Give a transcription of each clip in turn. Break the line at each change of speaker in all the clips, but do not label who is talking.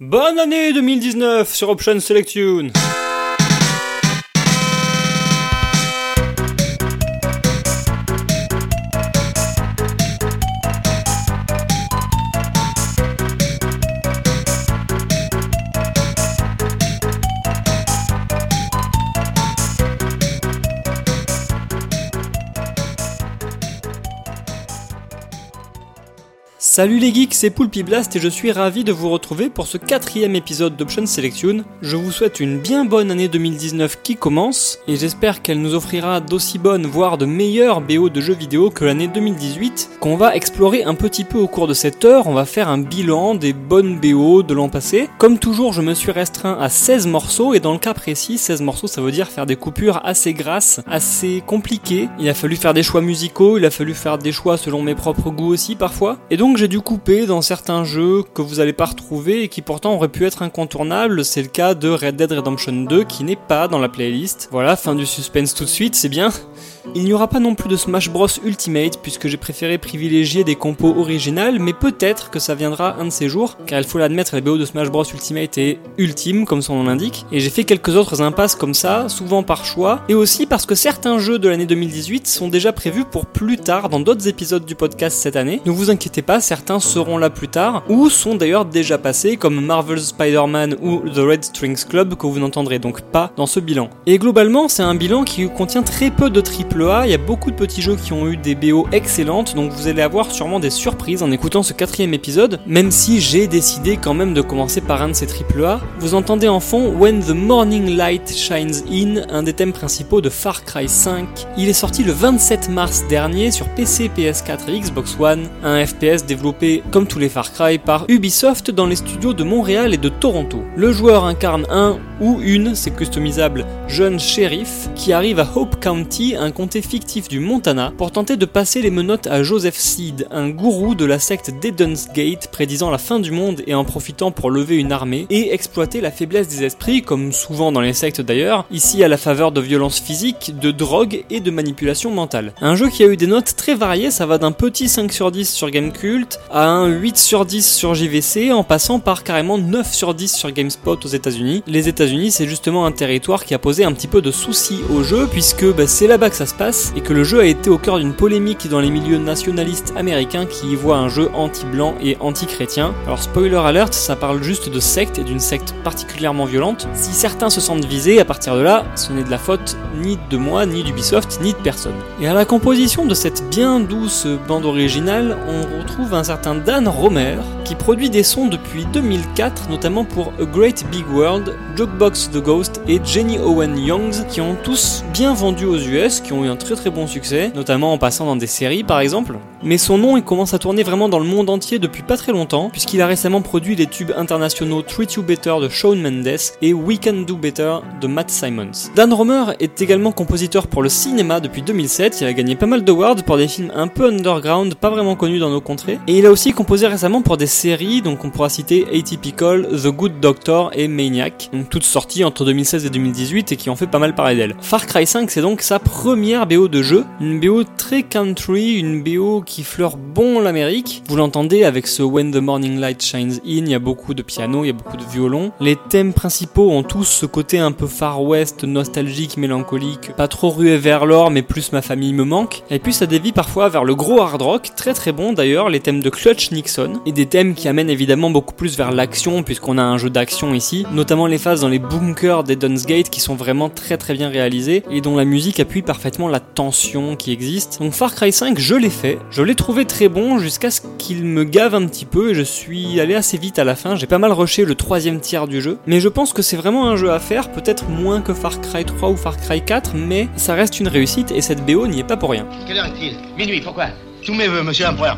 Bonne année 2019 sur Option Selection Salut les geeks, c'est Poulpi Blast et je suis ravi de vous retrouver pour ce quatrième épisode d'Option Selection. Je vous souhaite une bien bonne année 2019 qui commence et j'espère qu'elle nous offrira d'aussi bonnes, voire de meilleures BO de jeux vidéo que l'année 2018 qu'on va explorer un petit peu au cours de cette heure. On va faire un bilan des bonnes BO de l'an passé. Comme toujours, je me suis restreint à 16 morceaux et dans le cas précis, 16 morceaux ça veut dire faire des coupures assez grasses, assez compliquées. Il a fallu faire des choix musicaux, il a fallu faire des choix selon mes propres goûts aussi parfois. Et donc dû couper dans certains jeux que vous n'allez pas retrouver et qui pourtant auraient pu être incontournables. C'est le cas de Red Dead Redemption 2 qui n'est pas dans la playlist. Voilà, fin du suspense tout de suite, c'est bien. Il n'y aura pas non plus de Smash Bros Ultimate puisque j'ai préféré privilégier des compos originales, mais peut-être que ça viendra un de ces jours, car il faut l'admettre, la BO de Smash Bros Ultimate est ultime, comme son nom l'indique, et j'ai fait quelques autres impasses comme ça, souvent par choix, et aussi parce que certains jeux de l'année 2018 sont déjà prévus pour plus tard dans d'autres épisodes du podcast cette année. Ne vous inquiétez pas, certains seront là plus tard, ou sont d'ailleurs déjà passés, comme Marvel's Spider-Man ou The Red Strings Club, que vous n'entendrez donc pas dans ce bilan. Et globalement, c'est un bilan qui contient très peu de triple il y a beaucoup de petits jeux qui ont eu des BO excellentes, donc vous allez avoir sûrement des surprises en écoutant ce quatrième épisode, même si j'ai décidé quand même de commencer par un de ces AAA. Vous entendez en fond When the Morning Light Shines In, un des thèmes principaux de Far Cry 5. Il est sorti le 27 mars dernier sur PC, PS4 et Xbox One, un FPS développé comme tous les Far Cry par Ubisoft dans les studios de Montréal et de Toronto. Le joueur incarne un ou une, c'est customisable, jeune shérif qui arrive à Hope County, un comté fictif du Montana, pour tenter de passer les menottes à Joseph Seed, un gourou de la secte d'Eden's Gate, prédisant la fin du monde et en profitant pour lever une armée et exploiter la faiblesse des esprits, comme souvent dans les sectes d'ailleurs, ici à la faveur de violences physiques, de drogue et de manipulation mentale. Un jeu qui a eu des notes très variées, ça va d'un petit 5 sur 10 sur Gamecult à un 8 sur 10 sur JVC, en passant par carrément 9 sur 10 sur GameSpot aux États-Unis. Les États-Unis, c'est justement un territoire qui a posé un petit peu de soucis au jeu, puisque bah, c'est là-bas que ça se passe et que le jeu a été au cœur d'une polémique dans les milieux nationalistes américains qui y voient un jeu anti-blanc et anti-chrétien. Alors spoiler alert, ça parle juste de secte et d'une secte particulièrement violente. Si certains se sentent visés, à partir de là, ce n'est de la faute ni de moi, ni d'Ubisoft, ni de personne. Et à la composition de cette bien douce bande originale, on retrouve un certain Dan Romer qui produit des sons depuis 2004, notamment pour A Great Big World, Jokebox The Ghost et Jenny Owen Youngs, qui ont tous bien vendu aux US, qui ont eu un très très bon succès, notamment en passant dans des séries par exemple. Mais son nom il commence à tourner vraiment dans le monde entier depuis pas très longtemps, puisqu'il a récemment produit les tubes internationaux Treat You Better de Shawn Mendes et We Can Do Better de Matt Simons. Dan Romer est également compositeur pour le cinéma depuis 2007, il a gagné pas mal d'awards pour des films un peu underground, pas vraiment connus dans nos contrées, et il a aussi composé récemment pour des séries, donc on pourra citer Atypical, The Good Doctor et Maniac, donc toutes sorties entre 2016 et 2018 et qui ont fait pas mal parler d'elle. Far Cry 5 c'est donc sa première BO de jeu, une BO très country, une BO qui fleure bon l'Amérique. Vous l'entendez avec ce When the Morning Light Shines In, il y a beaucoup de piano, il y a beaucoup de violon. Les thèmes principaux ont tous ce côté un peu Far West, nostalgique, mélancolique, pas trop rué vers l'or mais plus ma famille me manque. Et puis ça dévie parfois vers le gros hard rock, très très bon d'ailleurs, les thèmes de Clutch Nixon, et des thèmes qui amènent évidemment beaucoup plus vers l'action puisqu'on a un jeu d'action ici, notamment les phases dans les bunkers des Gate qui sont vraiment très très bien réalisées et dont la musique appuie parfaitement la tension qui existe. Donc Far Cry 5, je l'ai fait, l'ai trouvé très bon jusqu'à ce qu'il me gave un petit peu et je suis allé assez vite à la fin, j'ai pas mal rushé le troisième tiers du jeu, mais je pense que c'est vraiment un jeu à faire, peut-être moins que Far Cry 3 ou Far Cry 4, mais ça reste une réussite et cette BO n'y est pas pour rien.
Quelle heure est-il? Minuit, pourquoi? Tous mes voeux, monsieur l'empereur.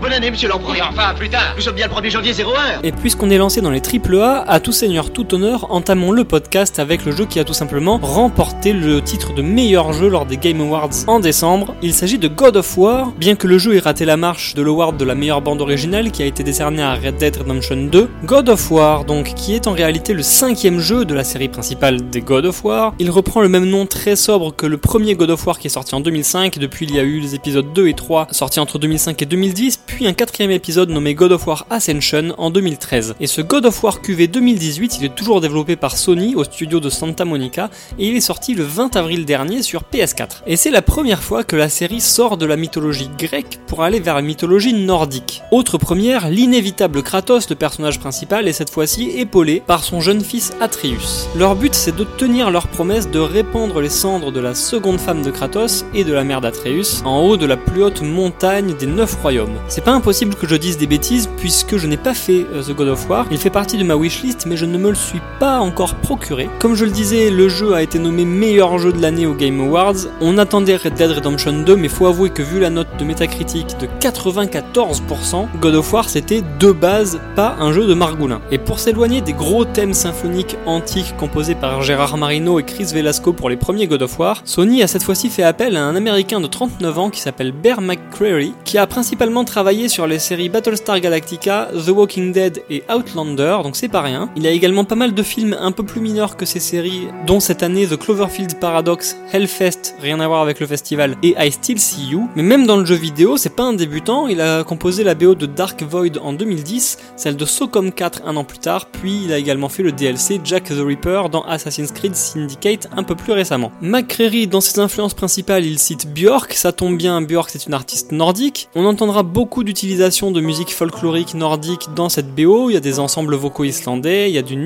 Bonne année, monsieur l'empereur.
enfin, plus tard.
Nous sommes bien le 1er janvier 01.
Et puisqu'on est lancé dans les AAA, à tout seigneur, tout honneur, entamons le podcast avec le jeu qui a tout simplement remporté le titre de meilleur jeu lors des Game Awards en décembre. Il s'agit de God of War, bien que le jeu ait raté la marche de l'award de la meilleure bande originale qui a été décerné à Red Dead Redemption 2. God of War, donc, qui est en réalité le cinquième jeu de la série principale des God of War. Il reprend le même nom très sobre que le premier God of War qui est sorti en 2005. Depuis, il y a eu les épisodes 2 et 3 sortis entre 2005 et 2010 puis un quatrième épisode nommé God of War Ascension en 2013. Et ce God of War QV 2018, il est toujours développé par Sony au studio de Santa Monica et il est sorti le 20 avril dernier sur PS4. Et c'est la première fois que la série sort de la mythologie grecque pour aller vers la mythologie nordique. Autre première, l'inévitable Kratos, le personnage principal, est cette fois-ci épaulé par son jeune fils Atreus. Leur but c'est de tenir leur promesse de répandre les cendres de la seconde femme de Kratos et de la mère d'Atreus en haut de la plus haute montagne des neuf royaumes. C'est pas impossible que je dise des bêtises puisque je n'ai pas fait euh, The God of War. Il fait partie de ma wishlist mais je ne me le suis pas encore procuré. Comme je le disais, le jeu a été nommé meilleur jeu de l'année au Game Awards. On attendait Red Dead Redemption 2 mais faut avouer que vu la note de Metacritic de 94%, God of War c'était de base pas un jeu de Margoulin. Et pour s'éloigner des gros thèmes symphoniques antiques composés par Gérard Marino et Chris Velasco pour les premiers God of War, Sony a cette fois-ci fait appel à un américain de 39 ans qui s'appelle Bear McCreary, qui a principalement travaillé sur les séries Battlestar Galactica, The Walking Dead et Outlander, donc c'est pas rien. Il a également pas mal de films un peu plus mineurs que ces séries, dont cette année The Cloverfield Paradox, Hellfest, rien à voir avec le festival, et I Still See You. Mais même dans le jeu vidéo, c'est pas un débutant, il a composé la BO de Dark Void en 2010, celle de Socom 4 un an plus tard, puis il a également fait le DLC Jack the Ripper dans Assassin's Creed Syndicate un peu plus récemment. McCreary, dans ses influences principales, il cite Björk, ça tombe bien, Björk c'est une artiste nordique. On entendra beaucoup d'utilisation de musique folklorique nordique dans cette BO, il y a des ensembles vocaux islandais, il y a du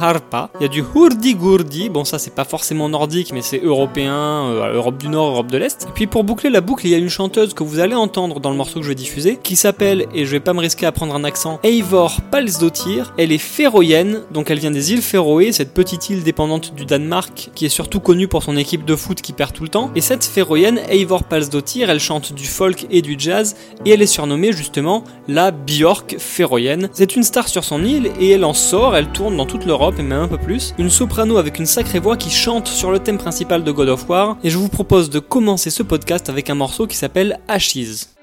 Harpa, il y a du hurdi-gurdi, bon ça c'est pas forcément nordique mais c'est européen, euh, Europe du Nord, Europe de l'Est. Et puis pour boucler la boucle, il y a une chanteuse que vous allez entendre dans le morceau que je vais diffuser, qui s'appelle, et je vais pas me risquer à prendre un accent, Eivor Palsdottir, elle est féroïenne, donc elle vient des îles Féroé, cette petite île dépendante du Danemark, qui est surtout connue pour son équipe de foot qui perd tout le temps. Et cette féroïenne, Eivor Palsdottir, elle chante du folk et du jazz, et elle est surnommée justement la Björk féroïenne. C'est une star sur son île, et elle en sort, elle tourne dans toute l'Europe, et même un peu plus. Une soprano avec une sacrée voix qui chante sur le thème principal de God of War, et je vous propose de commencer ce podcast avec un morceau qui s'appelle Ashes.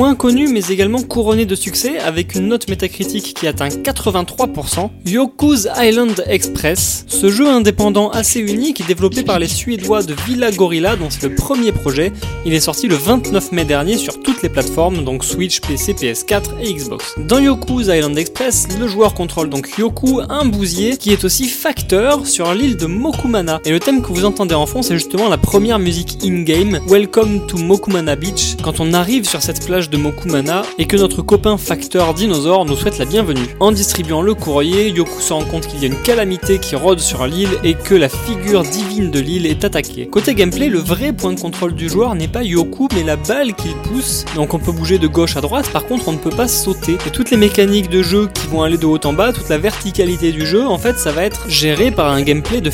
Moins connu mais également couronné de succès avec une note métacritique qui atteint 83%, Yoku's Island Express, ce jeu indépendant assez unique développé par les Suédois de Villa Gorilla dont c'est le premier projet, il est sorti le 29 mai dernier sur toutes les plateformes donc Switch, PC, PS4 et Xbox. Dans Yoku's Island Express, le joueur contrôle donc Yoku, un bousier qui est aussi facteur sur l'île de Mokumana. Et le thème que vous entendez en fond c'est justement la première musique in-game, Welcome to Mokumana Beach, quand on arrive sur cette plage de Mokumana et que notre copain facteur dinosaure nous souhaite la bienvenue. En distribuant le courrier, Yoku se rend compte qu'il y a une calamité qui rôde sur l'île et que la figure divine de l'île est attaquée. Côté gameplay, le vrai point de contrôle du joueur n'est pas Yoku mais la balle qu'il pousse. Donc on peut bouger de gauche à droite, par contre on ne peut pas sauter. Et toutes les mécaniques de jeu qui vont aller de haut en bas, toute la verticalité du jeu, en fait ça va être géré par un gameplay de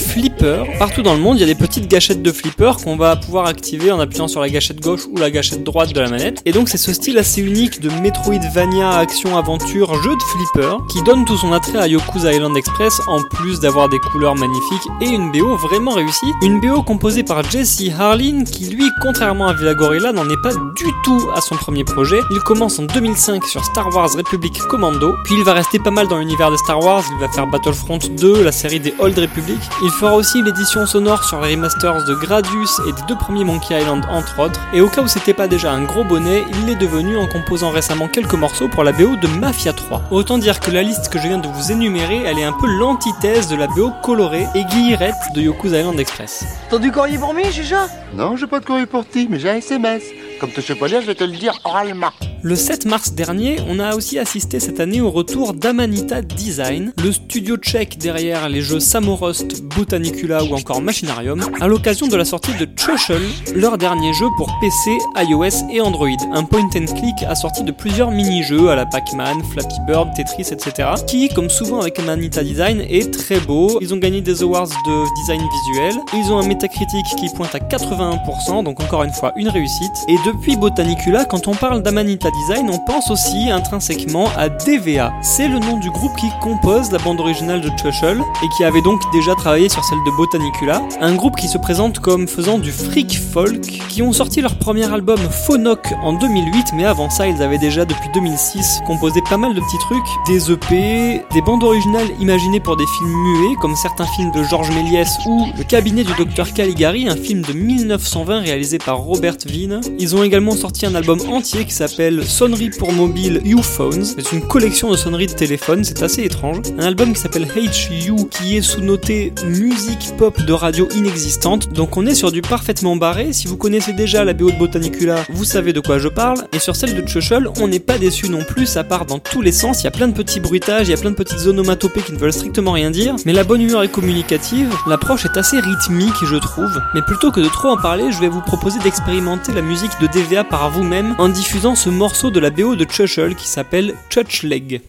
Partout dans le monde, il y a des petites gâchettes de flipper qu'on va pouvoir activer en appuyant sur la gâchette gauche ou la gâchette droite de la manette. Et donc c'est ce style assez unique de Metroidvania action aventure jeu de flipper qui donne tout son attrait à Yoku's Island Express en plus d'avoir des couleurs magnifiques et une BO vraiment réussie. Une BO composée par Jesse Harlin qui lui, contrairement à Villa Gorilla, n'en est pas du tout à son premier projet. Il commence en 2005 sur Star Wars Republic Commando, puis il va rester pas mal dans l'univers de Star Wars, il va faire Battlefront 2, la série des Old Republic. Il fera aussi l'édition sonore sur les remasters de Gradius et des deux premiers Monkey Island entre autres. Et au cas où c'était pas déjà un gros bonnet, il l'est devenu en composant récemment quelques morceaux pour la BO de Mafia 3. Autant dire que la liste que je viens de vous énumérer, elle est un peu l'antithèse de la BO colorée et guillerette de Yoku's Island Express.
T'as du courrier pour moi, Chicha?
Non, j'ai pas de courrier pour ti, mais j'ai un SMS. Comme tu sais pas lire, je vais te le dire oralement.
Le 7 mars dernier, on a aussi assisté cette année au retour d'Amanita Design, le studio tchèque derrière les jeux Samorost, Botanicula ou encore Machinarium, à l'occasion de la sortie de Chushel, leur dernier jeu pour PC, iOS et Android, un point and click assorti de plusieurs mini-jeux à la Pac-Man, Flappy Bird, Tetris, etc., qui, comme souvent avec Amanita Design, est très beau. Ils ont gagné des awards de design visuel, ils ont un métacritique qui pointe à 81%, donc encore une fois une réussite. Depuis Botanicula, quand on parle d'Amanita Design, on pense aussi intrinsèquement à DVA. C'est le nom du groupe qui compose la bande originale de Chushel et qui avait donc déjà travaillé sur celle de Botanicula. Un groupe qui se présente comme faisant du freak folk, qui ont sorti leur premier album Phonok en 2008, mais avant ça, ils avaient déjà depuis 2006 composé pas mal de petits trucs, des EP, des bandes originales imaginées pour des films muets, comme certains films de Georges Méliès ou Le cabinet du docteur Caligari, un film de 1920 réalisé par Robert Vine. Également sorti un album entier qui s'appelle Sonnerie pour mobile U-Phones. C'est une collection de sonneries de téléphone, c'est assez étrange. Un album qui s'appelle HU qui est sous-noté musique pop de radio inexistante. Donc on est sur du parfaitement barré. Si vous connaissez déjà la BO de Botanicula, vous savez de quoi je parle. Et sur celle de Chuchel, on n'est pas déçu non plus, ça part dans tous les sens. Il y a plein de petits bruitages, il y a plein de petites onomatopées qui ne veulent strictement rien dire. Mais la bonne humeur est communicative. L'approche est assez rythmique, je trouve. Mais plutôt que de trop en parler, je vais vous proposer d'expérimenter la musique de DVA par vous-même en diffusant ce morceau de la BO de Chuchel qui s'appelle Church Leg.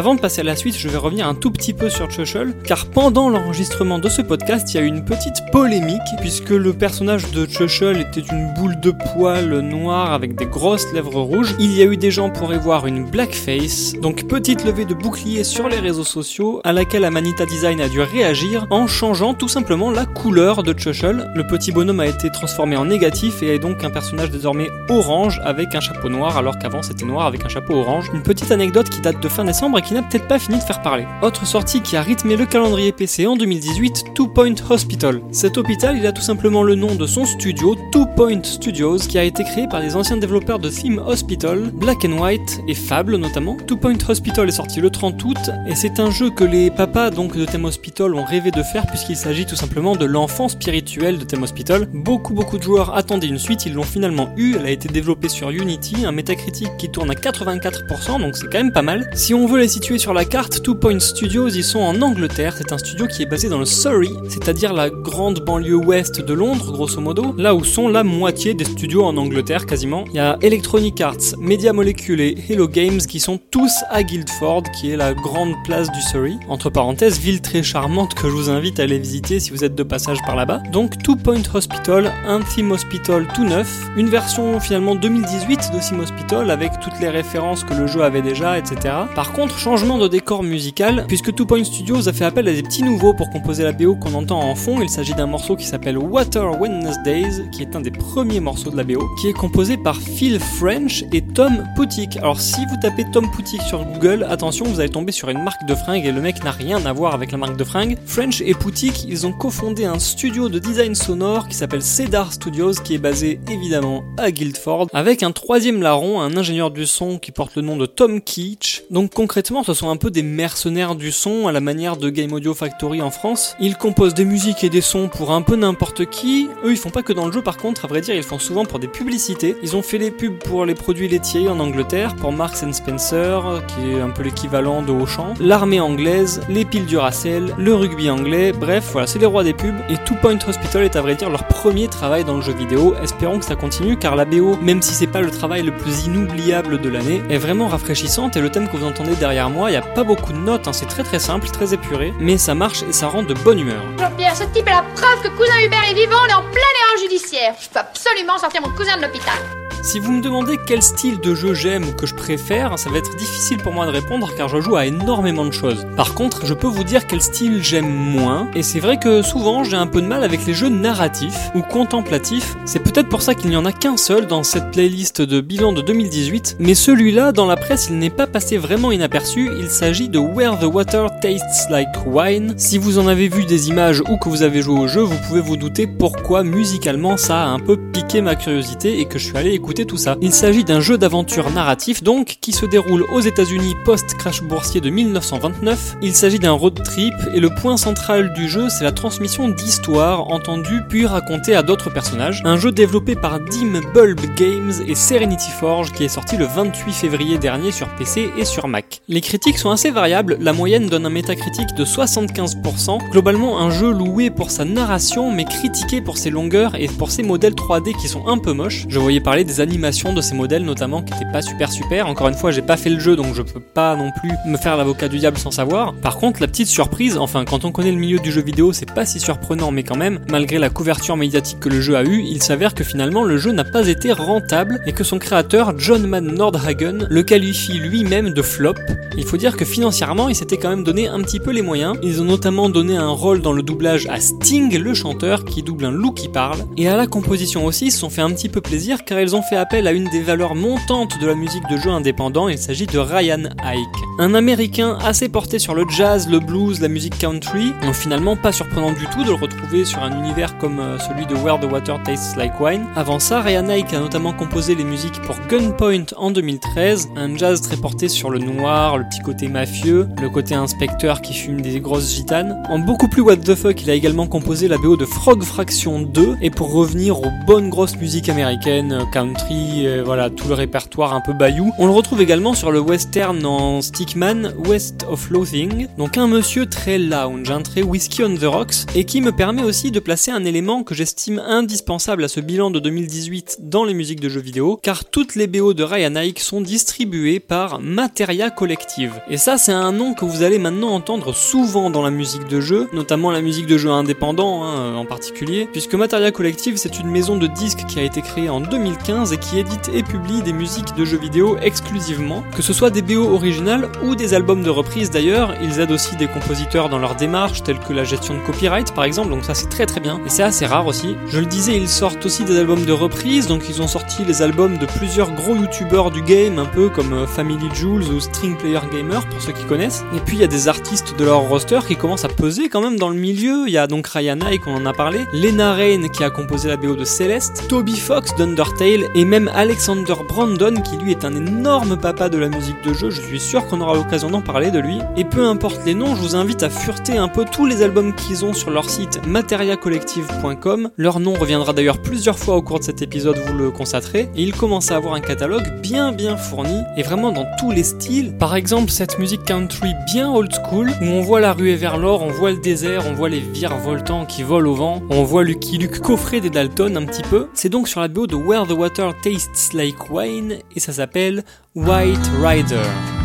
Avant de passer à la suite, je vais revenir un tout petit peu sur Chuchel, car pendant l'enregistrement de ce podcast, il y a eu une petite polémique, puisque le personnage de Chuchel était une boule de poils noire avec des grosses lèvres rouges. Il y a eu des gens pour y voir une blackface, donc petite levée de bouclier sur les réseaux sociaux, à laquelle Amanita Design a dû réagir en changeant tout simplement la couleur de Chuchel. Le petit bonhomme a été transformé en négatif et est donc un personnage désormais orange avec un chapeau noir, alors qu'avant c'était noir avec un chapeau orange. Une petite anecdote qui date de fin décembre et qui n'a peut-être pas fini de faire parler. Autre sortie qui a rythmé le calendrier PC en 2018, Two Point Hospital. Cet hôpital, il a tout simplement le nom de son studio, Two Point Studios, qui a été créé par des anciens développeurs de Theme Hospital, Black and White et Fable notamment. Two Point Hospital est sorti le 30 août et c'est un jeu que les papas donc de Theme Hospital ont rêvé de faire puisqu'il s'agit tout simplement de l'enfant spirituel de Theme Hospital. Beaucoup beaucoup de joueurs attendaient une suite, ils l'ont finalement eu, elle a été développée sur Unity, un métacritique qui tourne à 84%, donc c'est quand même pas mal. Si on veut les situer sur la carte, Two Point Studios, ils sont en Angleterre, c'est un studio qui est basé dans le Surrey, c'est-à-dire la grande banlieue ouest de Londres, grosso modo, là où sont la moitié des studios en Angleterre quasiment. Il y a Electronic Arts, Media Molecule et Hello Games qui sont tous à Guildford, qui est la grande place du Surrey. Entre parenthèses, ville très charmante que je vous invite à aller visiter si vous êtes de passage par là-bas. Donc Two Point Hospital, un theme hospital tout neuf, une version finalement 2018 de Theme Hospital avec toutes les références que le jeu avait déjà, etc. Par contre, changement de décor musical, puisque Two Point Studios a fait appel à des petits nouveaux pour composer la BO qu'on entend en fond. Il s'agit d'un morceau qui s'appelle Water Wednesdays, qui est un des premiers morceaux de la BO, qui est composé par Phil French et Tom Poutik. Alors si vous tapez Tom Poutik sur Google, attention, vous allez tomber sur une marque de fringues et le mec n'a rien à voir avec la marque de fringues. French et Poutik, ils ont cofondé un studio de design sonore qui s'appelle Cedar Studios, qui est basé évidemment à Guildford, avec un troisième larron, un ingénieur du son qui porte le nom de Tom Keach. Donc concrètement, ce sont un peu des mercenaires du son à la manière de Game Audio Factory en France. Ils composent des musiques et des sons pour un peu n'importe qui. Eux, ils font pas que dans le jeu par contre, à vrai dire, ils font souvent pour des publicités. Ils ont fait les pubs pour les produits laitiers en Angleterre, pour Marks Spencer, qui est un peu l'équivalent de Auchan, l'armée anglaise, les piles Duracell, le rugby anglais, bref, voilà, c'est les rois des pubs. Et Two Point Hospital est à vrai dire leur premier travail dans le jeu vidéo. Espérons que ça continue car la BO, même si c'est pas le travail le plus inoubliable de l'année, est vraiment rafraîchissante et le thème que vous entendez derrière moi, il y a pas beaucoup de notes, hein, c'est très très simple, très épuré, mais ça marche et ça rend de bonne humeur.
Jean-Pierre, ce type est la preuve que cousin Hubert est vivant, on est en pleine erreur judiciaire. Je peux absolument sortir mon cousin de l'hôpital.
Si vous me demandez quel style de jeu j'aime ou que je préfère, ça va être difficile pour moi de répondre car je joue à énormément de choses. Par contre, je peux vous dire quel style j'aime moins, et c'est vrai que souvent j'ai un peu de mal avec les jeux narratifs ou contemplatifs. C'est peut-être pour ça qu'il n'y en a qu'un seul dans cette playlist de bilan de 2018, mais celui-là, dans la presse, il n'est pas passé vraiment inaperçu, il s'agit de Where the Water Tastes Like Wine. Si vous en avez vu des images ou que vous avez joué au jeu, vous pouvez vous douter pourquoi musicalement ça a un peu piqué ma curiosité et que je suis allé écouter tout ça. Il s'agit d'un jeu d'aventure narratif donc qui se déroule aux États-Unis post-crash boursier de 1929. Il s'agit d'un road trip et le point central du jeu c'est la transmission d'histoires entendues puis racontées à d'autres personnages. Un jeu développé par Dim Bulb Games et Serenity Forge qui est sorti le 28 février dernier sur PC et sur Mac. Critiques sont assez variables, la moyenne donne un métacritique de 75%, globalement un jeu loué pour sa narration mais critiqué pour ses longueurs et pour ses modèles 3D qui sont un peu moches. Je voyais parler des animations de ces modèles notamment qui étaient pas super super. Encore une fois, j'ai pas fait le jeu donc je peux pas non plus me faire l'avocat du diable sans savoir. Par contre, la petite surprise, enfin quand on connaît le milieu du jeu vidéo, c'est pas si surprenant mais quand même, malgré la couverture médiatique que le jeu a eu, il s'avère que finalement le jeu n'a pas été rentable et que son créateur, John Man Nordhagen, le qualifie lui-même de flop. Il faut dire que financièrement, il s'était quand même donné un petit peu les moyens. Ils ont notamment donné un rôle dans le doublage à Sting, le chanteur, qui double un loup qui parle. Et à la composition aussi, ils se sont fait un petit peu plaisir car ils ont fait appel à une des valeurs montantes de la musique de jeu indépendant. Il s'agit de Ryan Ike. Un américain assez porté sur le jazz, le blues, la musique country. Donc finalement pas surprenant du tout de le retrouver sur un univers comme euh, celui de Where the Water Tastes Like Wine. Avant ça, Ryan Ike a notamment composé les musiques pour Gunpoint en 2013, un jazz très porté sur le noir, le petit côté mafieux, le côté inspecteur qui fume des grosses gitanes. En beaucoup plus what the fuck, il a également composé la BO de Frog Fraction 2, et pour revenir aux bonnes grosses musiques américaines, country, country, euh, voilà, tout le répertoire un peu bayou. On le retrouve également sur le western en Stickman, West of Loathing, donc un monsieur très lounge, un très whisky on the rocks, et qui me permet aussi de placer un élément que j'estime indispensable à ce bilan de 2018 dans les musiques de jeux vidéo, car toutes les BO de Ryan Ike sont distribuées par Materia Collective. Et ça, c'est un nom que vous allez maintenant entendre souvent dans la musique de jeu, notamment la musique de jeu indépendant hein, en particulier, puisque Materia Collective, c'est une maison de disques qui a été créée en 2015 et qui édite et publie des musiques de jeux vidéo exclusivement, que ce soit des BO originales ou des albums de reprise d'ailleurs. Ils aident aussi des compositeurs dans leur démarche, telles que la gestion de copyright par exemple, donc ça c'est très très bien. Et c'est assez rare aussi. Je le disais, ils sortent aussi des albums de reprise, donc ils ont sorti les albums de plusieurs gros youtubeurs du game, un peu comme euh, Family Jules ou String Gamer pour ceux qui connaissent. Et puis il y a des artistes de leur roster qui commencent à peser quand même dans le milieu. Il y a donc Ryan Ike, on en a parlé, Lena Rain qui a composé la BO de Celeste, Toby Fox d'Undertale et même Alexander Brandon qui lui est un énorme papa de la musique de jeu. Je suis sûr qu'on aura l'occasion d'en parler de lui. Et peu importe les noms, je vous invite à fureter un peu tous les albums qu'ils ont sur leur site materiacollective.com. Leur nom reviendra d'ailleurs plusieurs fois au cours de cet épisode, vous le constaterez. Et ils commencent à avoir un catalogue bien bien fourni et vraiment dans tous les styles. Exemple, cette musique country bien old school où on voit la ruée vers l'or, on voit le désert, on voit les virevoltants qui volent au vent, on voit Lucky Luke coffrer des Dalton un petit peu. C'est donc sur la BO de Where the Water Tastes Like Wine et ça s'appelle White Rider.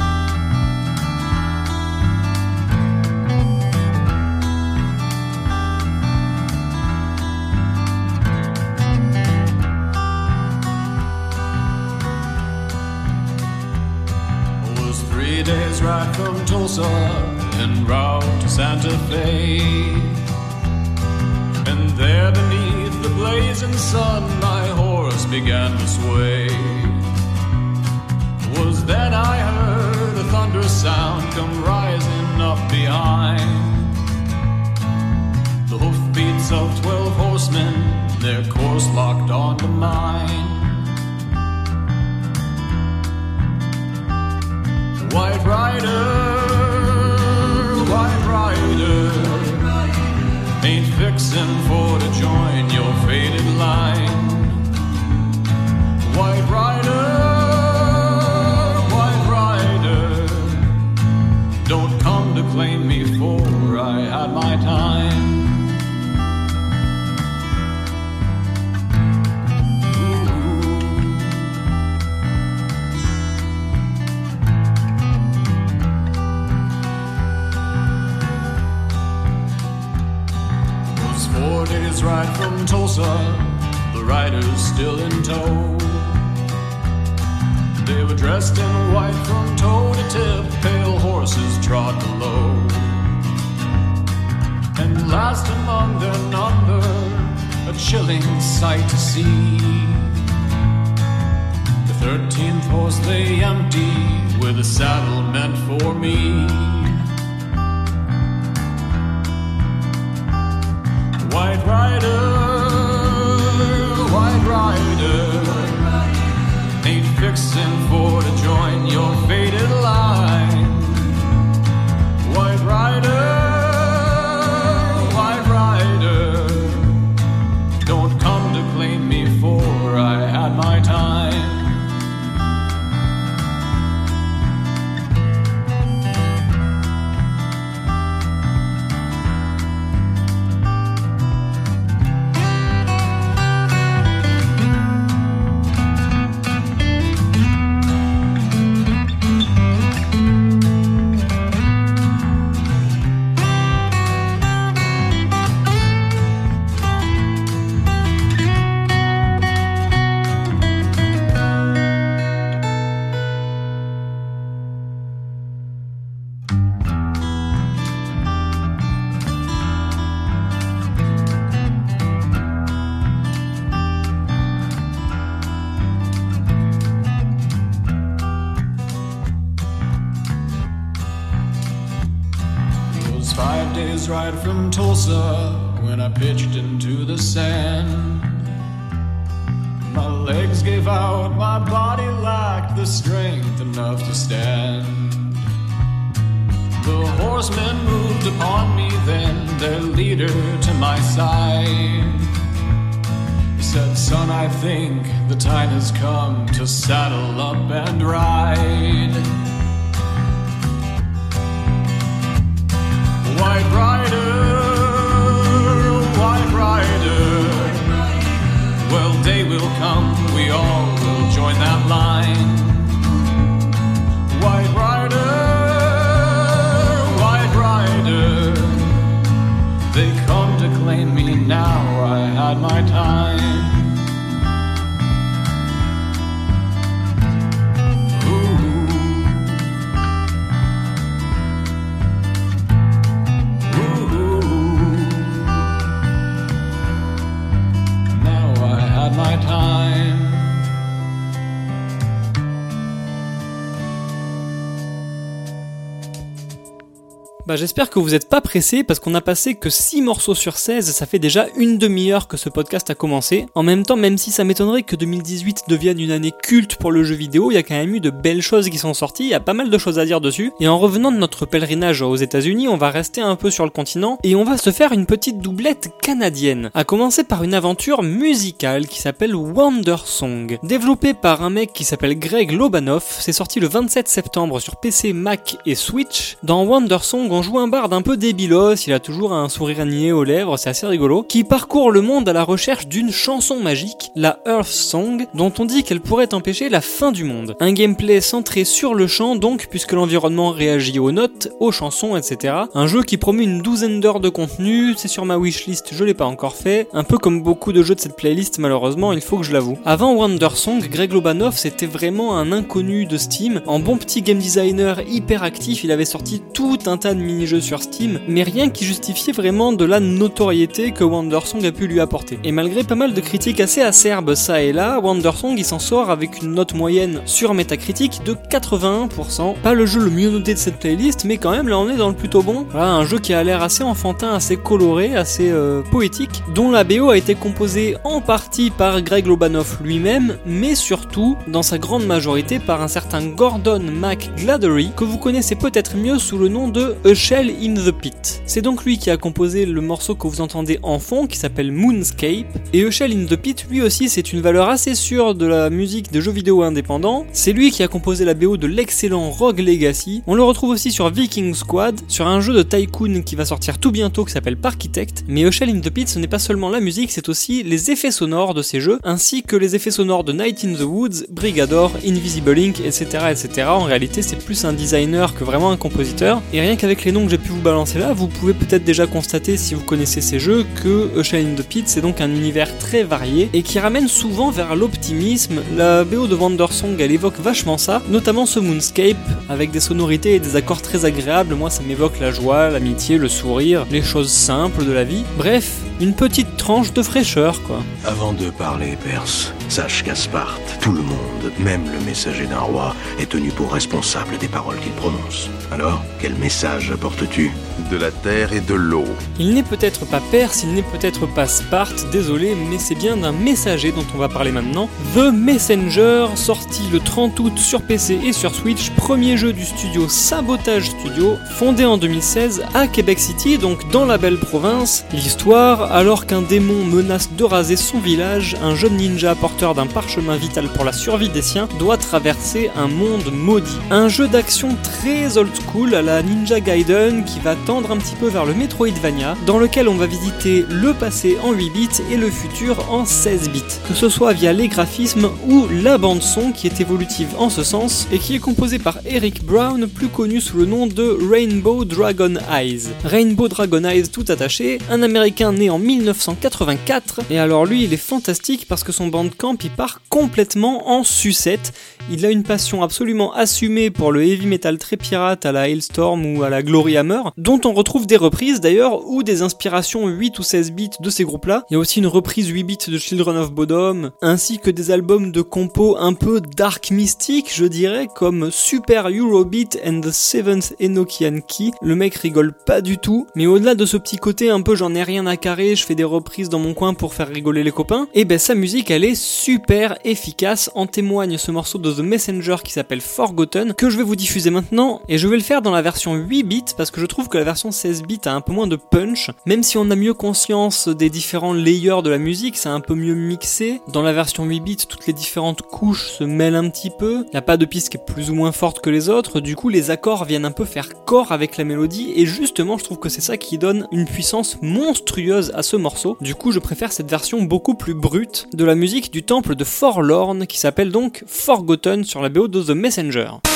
From Tulsa en route to Santa Fe. And there beneath the blazing sun, my horse began to sway. Was then I heard a thunderous sound come rising up behind. The hoofbeats of twelve horsemen, their course locked onto mine. White Rider, White Rider, ain't fixin' for to join your faded line. White Rider, White Rider, don't come to claim me for I had my time. Days ride from Tulsa, the riders still in tow. They were dressed in white from toe to tip, pale horses trod below. And last among their number, a chilling sight to see. The thirteenth horse lay empty, with a saddle meant for me. White Rider, White Rider, ain't fixin' for to join your faded line. White Rider,
Bah j'espère que vous n'êtes pas pressés parce qu'on a passé que 6 morceaux sur 16, ça fait déjà une demi-heure que ce podcast a commencé. En même temps, même si ça m'étonnerait que 2018 devienne une année culte pour le jeu vidéo, il y a quand même eu de belles choses qui sont sorties, il y a pas mal de choses à dire dessus. Et en revenant de notre pèlerinage aux États-Unis, on va rester un peu sur le continent et on va se faire une petite doublette canadienne. À commencer par une aventure musicale qui s'appelle Wonder Song. Développé par un mec qui s'appelle Greg Lobanoff, c'est sorti le 27 septembre sur PC, Mac et Switch. Dans Wonder Song, on joue un barde un peu il a toujours un sourire niais aux lèvres, c'est assez rigolo, qui parcourt le monde à la recherche d'une chanson magique, la Earth Song, dont on dit qu'elle pourrait empêcher la fin du monde. Un gameplay centré sur le chant donc, puisque l'environnement réagit aux notes, aux chansons, etc. Un jeu qui promet une douzaine d'heures de contenu, c'est sur ma wishlist, je l'ai pas encore fait, un peu comme beaucoup de jeux de cette playlist malheureusement, il faut que je l'avoue. Avant Wonder Song, Greg Lobanov c'était vraiment un inconnu de Steam, en bon petit game designer hyper actif, il avait sorti tout un tas de mini-jeux sur Steam, mais rien qui justifiait vraiment de la notoriété que Wandersong a pu lui apporter. Et malgré pas mal de critiques assez acerbes ça et là, Wandersong il s'en sort avec une note moyenne sur Metacritic de 81%. Pas le jeu le mieux noté de cette playlist, mais quand même là on est dans le plutôt bon. Voilà, un jeu qui a l'air assez enfantin, assez coloré, assez euh, poétique, dont la BO a été composée en partie par Greg Lobanoff lui-même, mais surtout, dans sa grande majorité, par un certain Gordon McGladdery, que vous connaissez peut-être mieux sous le nom de A Shell in the Pit. C'est donc lui qui a composé le morceau que vous entendez en fond, qui s'appelle Moonscape, et Shell in the Pit, lui aussi, c'est une valeur assez sûre de la musique de jeux vidéo indépendants. C'est lui qui a composé la BO de l'excellent Rogue Legacy. On le retrouve aussi sur Viking Squad, sur un jeu de tycoon qui va sortir tout bientôt qui s'appelle Parkitect. Mais Shell in the Pit, ce n'est pas seulement la musique, c'est aussi les effets sonores de ces jeux, ainsi que les effets sonores de Night in the Woods, Brigador, Invisible Inc, etc. etc. En réalité, c'est plus un designer que vraiment un compositeur. Et rien qu'avec les noms que j'ai pu vous balancer là, vous pouvez peut-être déjà constater, si vous connaissez ces jeux, que A Shell in the Pit, c'est donc un univers très varié et qui ramène souvent vers l'optimisme. La BO de Wandersong, elle évoque vachement ça, notamment ce Moonscape, avec des sonorités et des accords très agréables. Moi, ça m'évoque la joie, l'amitié, le sourire, les choses simples de la vie. Bref, une petite tranche de fraîcheur, quoi.
Avant de parler perse, sache qu'à Sparte, tout le monde, même le messager d'un roi, est tenu pour responsable des paroles qu'il prononce. Alors, quel message apportes-tu?
De la terre et de l'eau.
Il n'est peut-être pas Perse, il n'est peut-être pas Sparte, désolé, mais c'est bien d'un messager dont on va parler maintenant. The Messenger, sorti le 30 août sur PC et sur Switch, premier jeu du studio Sabotage Studio, fondé en 2016 à Québec City, donc dans la belle province. L'histoire, alors qu'un démon menace de raser son village, un jeune ninja d'un parchemin vital pour la survie des siens doit traverser un monde maudit. Un jeu d'action très old school à la Ninja Gaiden qui va tendre un petit peu vers le Metroidvania, dans lequel on va visiter le passé en 8 bits et le futur en 16 bits, que ce soit via les graphismes ou la bande son qui est évolutive en ce sens et qui est composée par Eric Brown, plus connu sous le nom de Rainbow Dragon Eyes. Rainbow Dragon Eyes tout attaché, un américain né en 1984, et alors lui il est fantastique parce que son bandcamp il part complètement en sucette. Il a une passion absolument assumée pour le heavy metal très pirate à la Hailstorm ou à la Glory Hammer, dont on retrouve des reprises d'ailleurs ou des inspirations 8 ou 16 bits de ces groupes-là. Il y a aussi une reprise 8 bits de Children of Bodom, ainsi que des albums de compos un peu dark mystique, je dirais, comme Super Eurobeat and the Seventh Enochian Key. Le mec rigole pas du tout, mais au-delà de ce petit côté un peu j'en ai rien à carrer, je fais des reprises dans mon coin pour faire rigoler les copains, et ben sa musique elle est super efficace, en témoigne ce morceau de The Messenger qui s'appelle Forgotten, que je vais vous diffuser maintenant, et je vais le faire dans la version 8 bits, parce que je trouve que la version 16 bits a un peu moins de punch, même si on a mieux conscience des différents layers de la musique, c'est un peu mieux mixé. Dans la version 8 bits, toutes les différentes couches se mêlent un petit peu, il n'y a pas de piste qui est plus ou moins forte que les autres, du coup les accords viennent un peu faire corps avec la mélodie, et justement je trouve que c'est ça qui donne une puissance monstrueuse à ce morceau. Du coup je préfère cette version beaucoup plus brute de la musique du temple de Forlorn, qui s'appelle donc Forgotten sur la BO de The Messenger.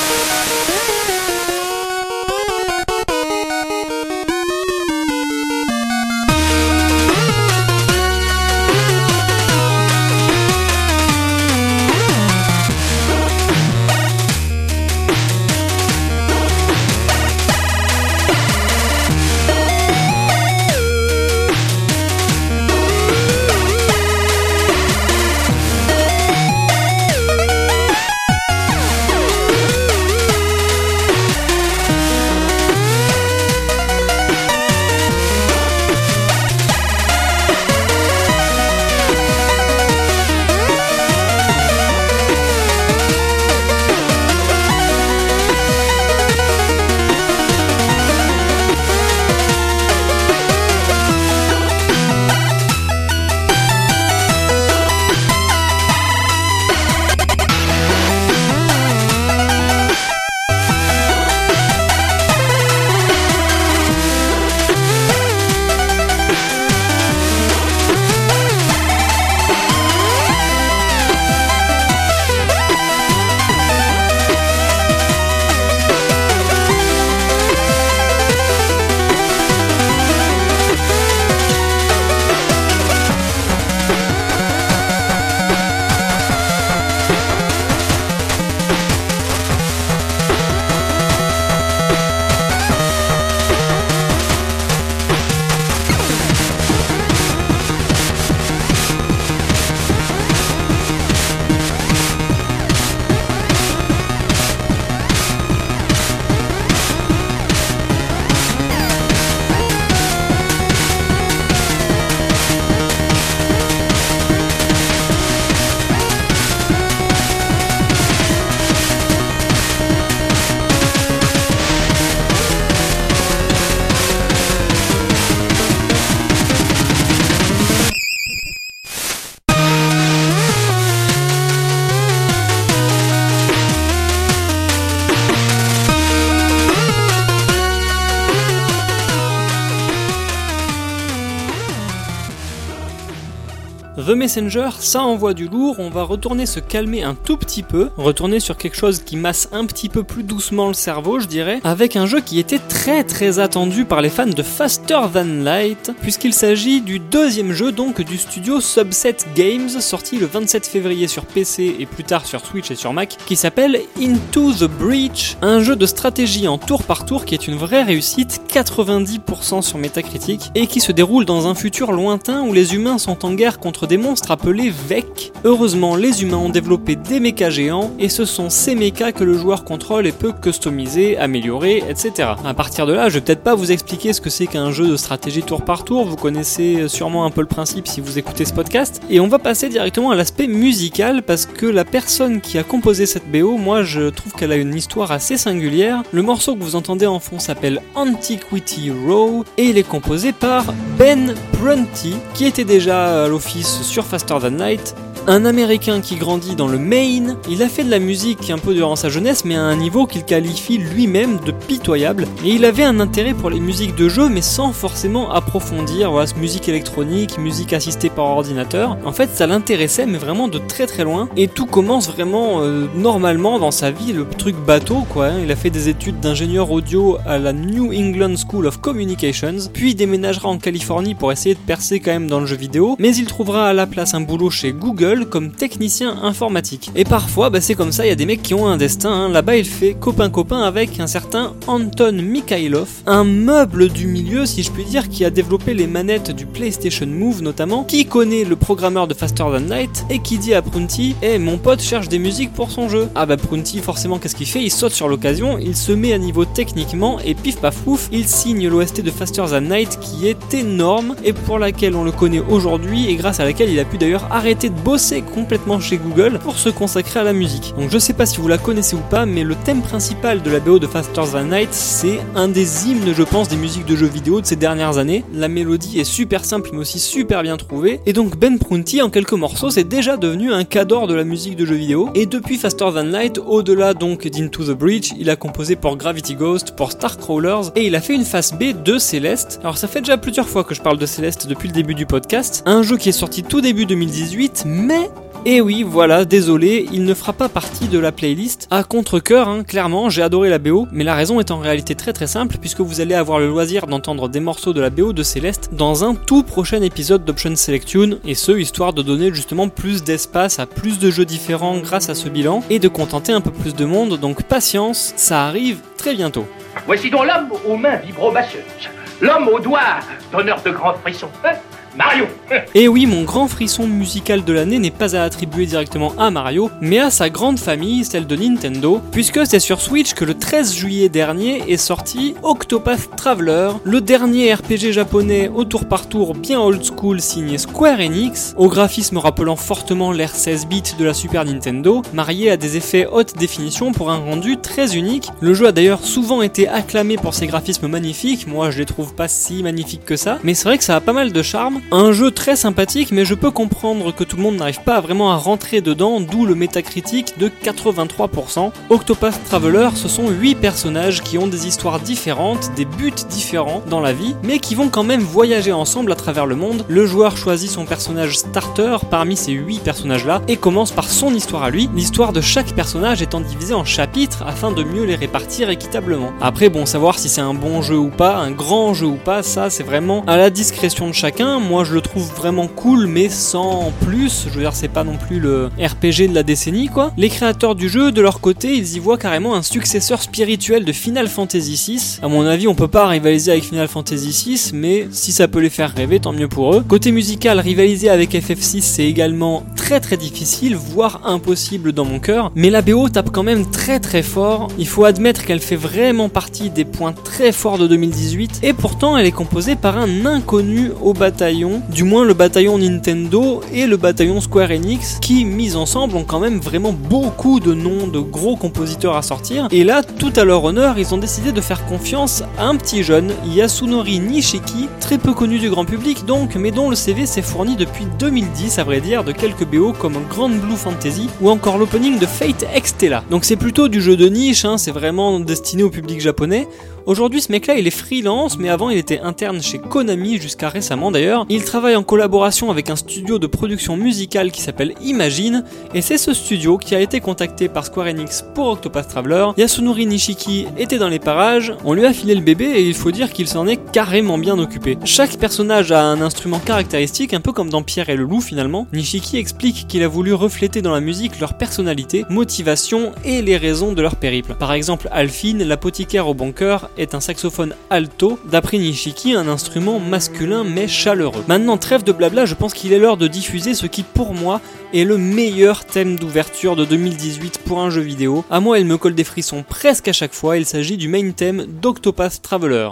Ça envoie du lourd, on va retourner se calmer un tout petit peu, retourner sur quelque chose qui masse un petit peu plus doucement le cerveau, je dirais, avec un jeu qui était très très attendu par les fans de Faster Than Light, puisqu'il s'agit du deuxième jeu donc du studio Subset Games, sorti le 27 février sur PC et plus tard sur Switch et sur Mac, qui s'appelle Into the Breach, un jeu de stratégie en tour par tour qui est une vraie réussite, 90% sur Metacritic, et qui se déroule dans un futur lointain où les humains sont en guerre contre des monstres appelés Vec. Heureusement, les humains ont développé des mechas géants et ce sont ces mechas que le joueur contrôle et peut customiser, améliorer, etc. À partir de là, je vais peut-être pas vous expliquer ce que c'est qu'un jeu de stratégie tour par tour, vous connaissez sûrement un peu le principe si vous écoutez ce podcast. Et on va passer directement à l'aspect musical parce que la personne qui a composé cette BO, moi je trouve qu'elle a une histoire assez singulière. Le morceau que vous entendez en fond s'appelle Antiquity Row et il est composé par Ben Prunty qui était déjà à l'office sur Faster Than Night. Un américain qui grandit dans le Maine, il a fait de la musique un peu durant sa jeunesse, mais à un niveau qu'il qualifie lui-même de pitoyable. Et il avait un intérêt pour les musiques de jeu, mais sans forcément approfondir, voilà, musique électronique, musique assistée par ordinateur. En fait, ça l'intéressait, mais vraiment de très très loin. Et tout commence vraiment euh, normalement dans sa vie, le truc bateau, quoi. hein. Il a fait des études d'ingénieur audio à la New England School of Communications, puis déménagera en Californie pour essayer de percer quand même dans le jeu vidéo, mais il trouvera à la place un boulot chez Google comme technicien informatique. Et parfois, bah, c'est comme ça, il y a des mecs qui ont un destin. hein. Là-bas, il fait copain-copain avec un certain Anton Mikhailov, un meuble du milieu, si je puis dire, qui a développé les manettes du PlayStation Move notamment, qui connaît le programmeur de Faster Than Light et qui dit à Prunty Eh, mon pote cherche des musiques pour son jeu. Ah bah Prunty, forcément, qu'est-ce qu'il fait? Il saute sur l'occasion, il se met à niveau techniquement et pif paf pouf, il signe l'OST de Faster Than Night qui est énorme et pour laquelle on le connaît aujourd'hui et grâce à laquelle il a pu d'ailleurs arrêter de bosser complètement chez Google pour se consacrer à la musique. Donc je sais pas si vous la connaissez ou pas, mais le thème principal de la BO de Faster Than Night, c'est un des hymnes, je pense, des musiques de jeux vidéo de ces dernières années. La mélodie est super simple, mais aussi super bien trouvée. Et donc Ben Prunty, en quelques morceaux, c'est déjà devenu un cadre de la musique de jeux vidéo. Et depuis Faster Than Light, au-delà donc d'Into the Bridge, il a composé pour Gravity Ghost, pour Starcrawlers, et il a fait une face B de Celeste. Alors ça fait déjà plusieurs fois que je parle de Celeste depuis le début du podcast. Un jeu qui est sorti tout début 2018, mais et oui, voilà, désolé, il ne fera pas partie de la playlist. À contre-coeur, hein, clairement, j'ai adoré la BO, mais la raison est en réalité très très simple, puisque vous allez avoir le loisir d'entendre des morceaux de la BO de Céleste dans un tout prochain épisode d'Option Selection, et ce, histoire de donner justement plus d'espace à plus de jeux différents grâce à ce bilan, et de contenter un peu plus de monde, donc patience, ça arrive très bientôt.
Voici donc l'homme aux mains vibromasseuses, l'homme aux doigts donneur de grands frissons. Mario.
Et oui, mon grand frisson musical de l'année n'est pas à attribuer directement à Mario, mais à sa grande famille, celle de Nintendo, puisque c'est sur Switch que le 13 juillet dernier est sorti Octopath Traveler, le dernier RPG japonais au tour par tour bien old school signé Square Enix, au graphisme rappelant fortement l'ère 16 bits de la Super Nintendo, marié à des effets haute définition pour un rendu très unique. Le jeu a d'ailleurs souvent été acclamé pour ses graphismes magnifiques, moi je les trouve pas si magnifiques que ça, mais c'est vrai que ça a pas mal de charme, un jeu très sympathique, mais je peux comprendre que tout le monde n'arrive pas vraiment à rentrer dedans, d'où le métacritique de 83%. Octopath Traveler, ce sont 8 personnages qui ont des histoires différentes, des buts différents dans la vie, mais qui vont quand même voyager ensemble à travers le monde. Le joueur choisit son personnage starter parmi ces 8 personnages-là et commence par son histoire à lui, l'histoire de chaque personnage étant divisée en chapitres afin de mieux les répartir équitablement. Après, bon, savoir si c'est un bon jeu ou pas, un grand jeu ou pas, ça c'est vraiment à la discrétion de chacun moi je le trouve vraiment cool, mais sans plus. Je veux dire, c'est pas non plus le RPG de la décennie, quoi. Les créateurs du jeu, de leur côté, ils y voient carrément un successeur spirituel de Final Fantasy VI. À mon avis, on peut pas rivaliser avec Final Fantasy VI, mais si ça peut les faire rêver, tant mieux pour eux. Côté musical, rivaliser avec FF6, c'est également très très difficile, voire impossible dans mon cœur. Mais la BO tape quand même très très fort. Il faut admettre qu'elle fait vraiment partie des points très forts de 2018, et pourtant elle est composée par un inconnu au bataillon du moins le bataillon Nintendo et le bataillon Square Enix, qui mis ensemble ont quand même vraiment beaucoup de noms de gros compositeurs à sortir. Et là, tout à leur honneur, ils ont décidé de faire confiance à un petit jeune, Yasunori Nishiki, très peu connu du grand public donc, mais dont le CV s'est fourni depuis 2010 à vrai dire de quelques BO comme Grand Blue Fantasy ou encore l'opening de Fate Extella. Donc c'est plutôt du jeu de niche, hein, c'est vraiment destiné au public japonais. Aujourd'hui, ce mec-là, il est freelance, mais avant, il était interne chez Konami jusqu'à récemment d'ailleurs. Il travaille en collaboration avec un studio de production musicale qui s'appelle Imagine, et c'est ce studio qui a été contacté par Square Enix pour Octopath Traveler. Yasunori Nishiki était dans les parages, on lui a filé le bébé et il faut dire qu'il s'en est carrément bien occupé. Chaque personnage a un instrument caractéristique, un peu comme dans Pierre et le loup finalement. Nishiki explique qu'il a voulu refléter dans la musique leur personnalité, motivation et les raisons de leur périple. Par exemple, Alphine, l'apothicaire au bon cœur, est un saxophone alto, d'après Nishiki, un instrument masculin mais chaleureux. Maintenant, trêve de blabla, je pense qu'il est l'heure de diffuser ce qui, pour moi, est le meilleur thème d'ouverture de 2018 pour un jeu vidéo. À moi, il me colle des frissons presque à chaque fois, il s'agit du main theme d'Octopath Traveler.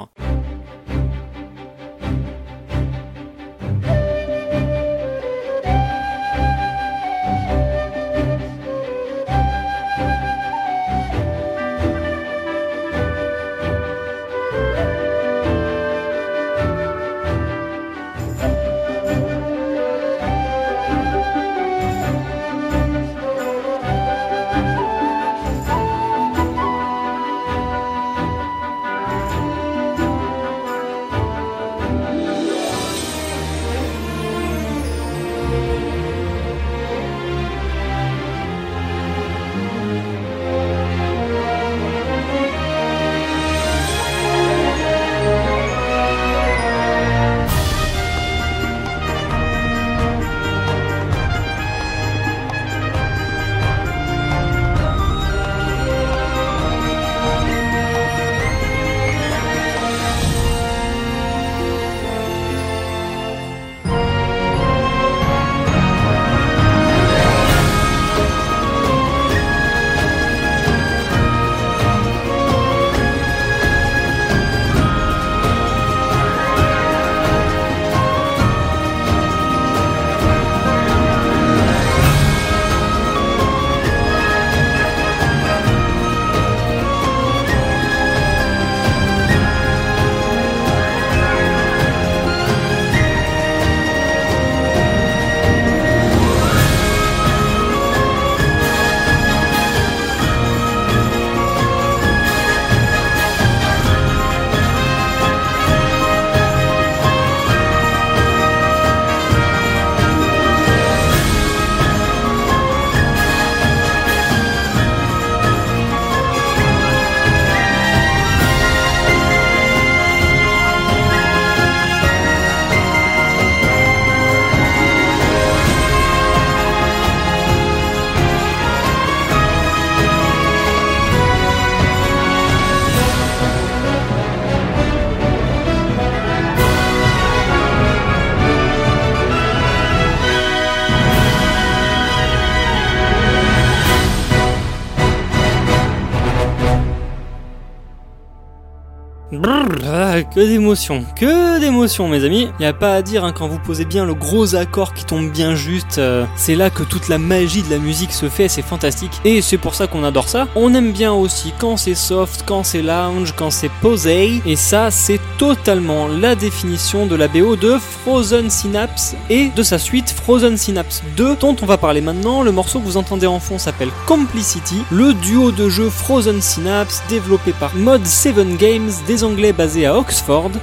Que d'émotions, que d'émotions mes amis. Y a pas à dire hein, quand vous posez bien le gros accord qui tombe bien juste, euh, c'est là que toute la magie de la musique se fait, c'est fantastique. Et c'est pour ça qu'on adore ça. On aime bien aussi quand c'est soft, quand c'est lounge, quand c'est posé. Et ça, c'est totalement la définition de la BO de Frozen Synapse et de sa suite Frozen Synapse 2 dont on va parler maintenant. Le morceau que vous entendez en fond s'appelle Complicity, le duo de jeux Frozen Synapse développé par Mod 7 Games, des anglais basés à Oxford.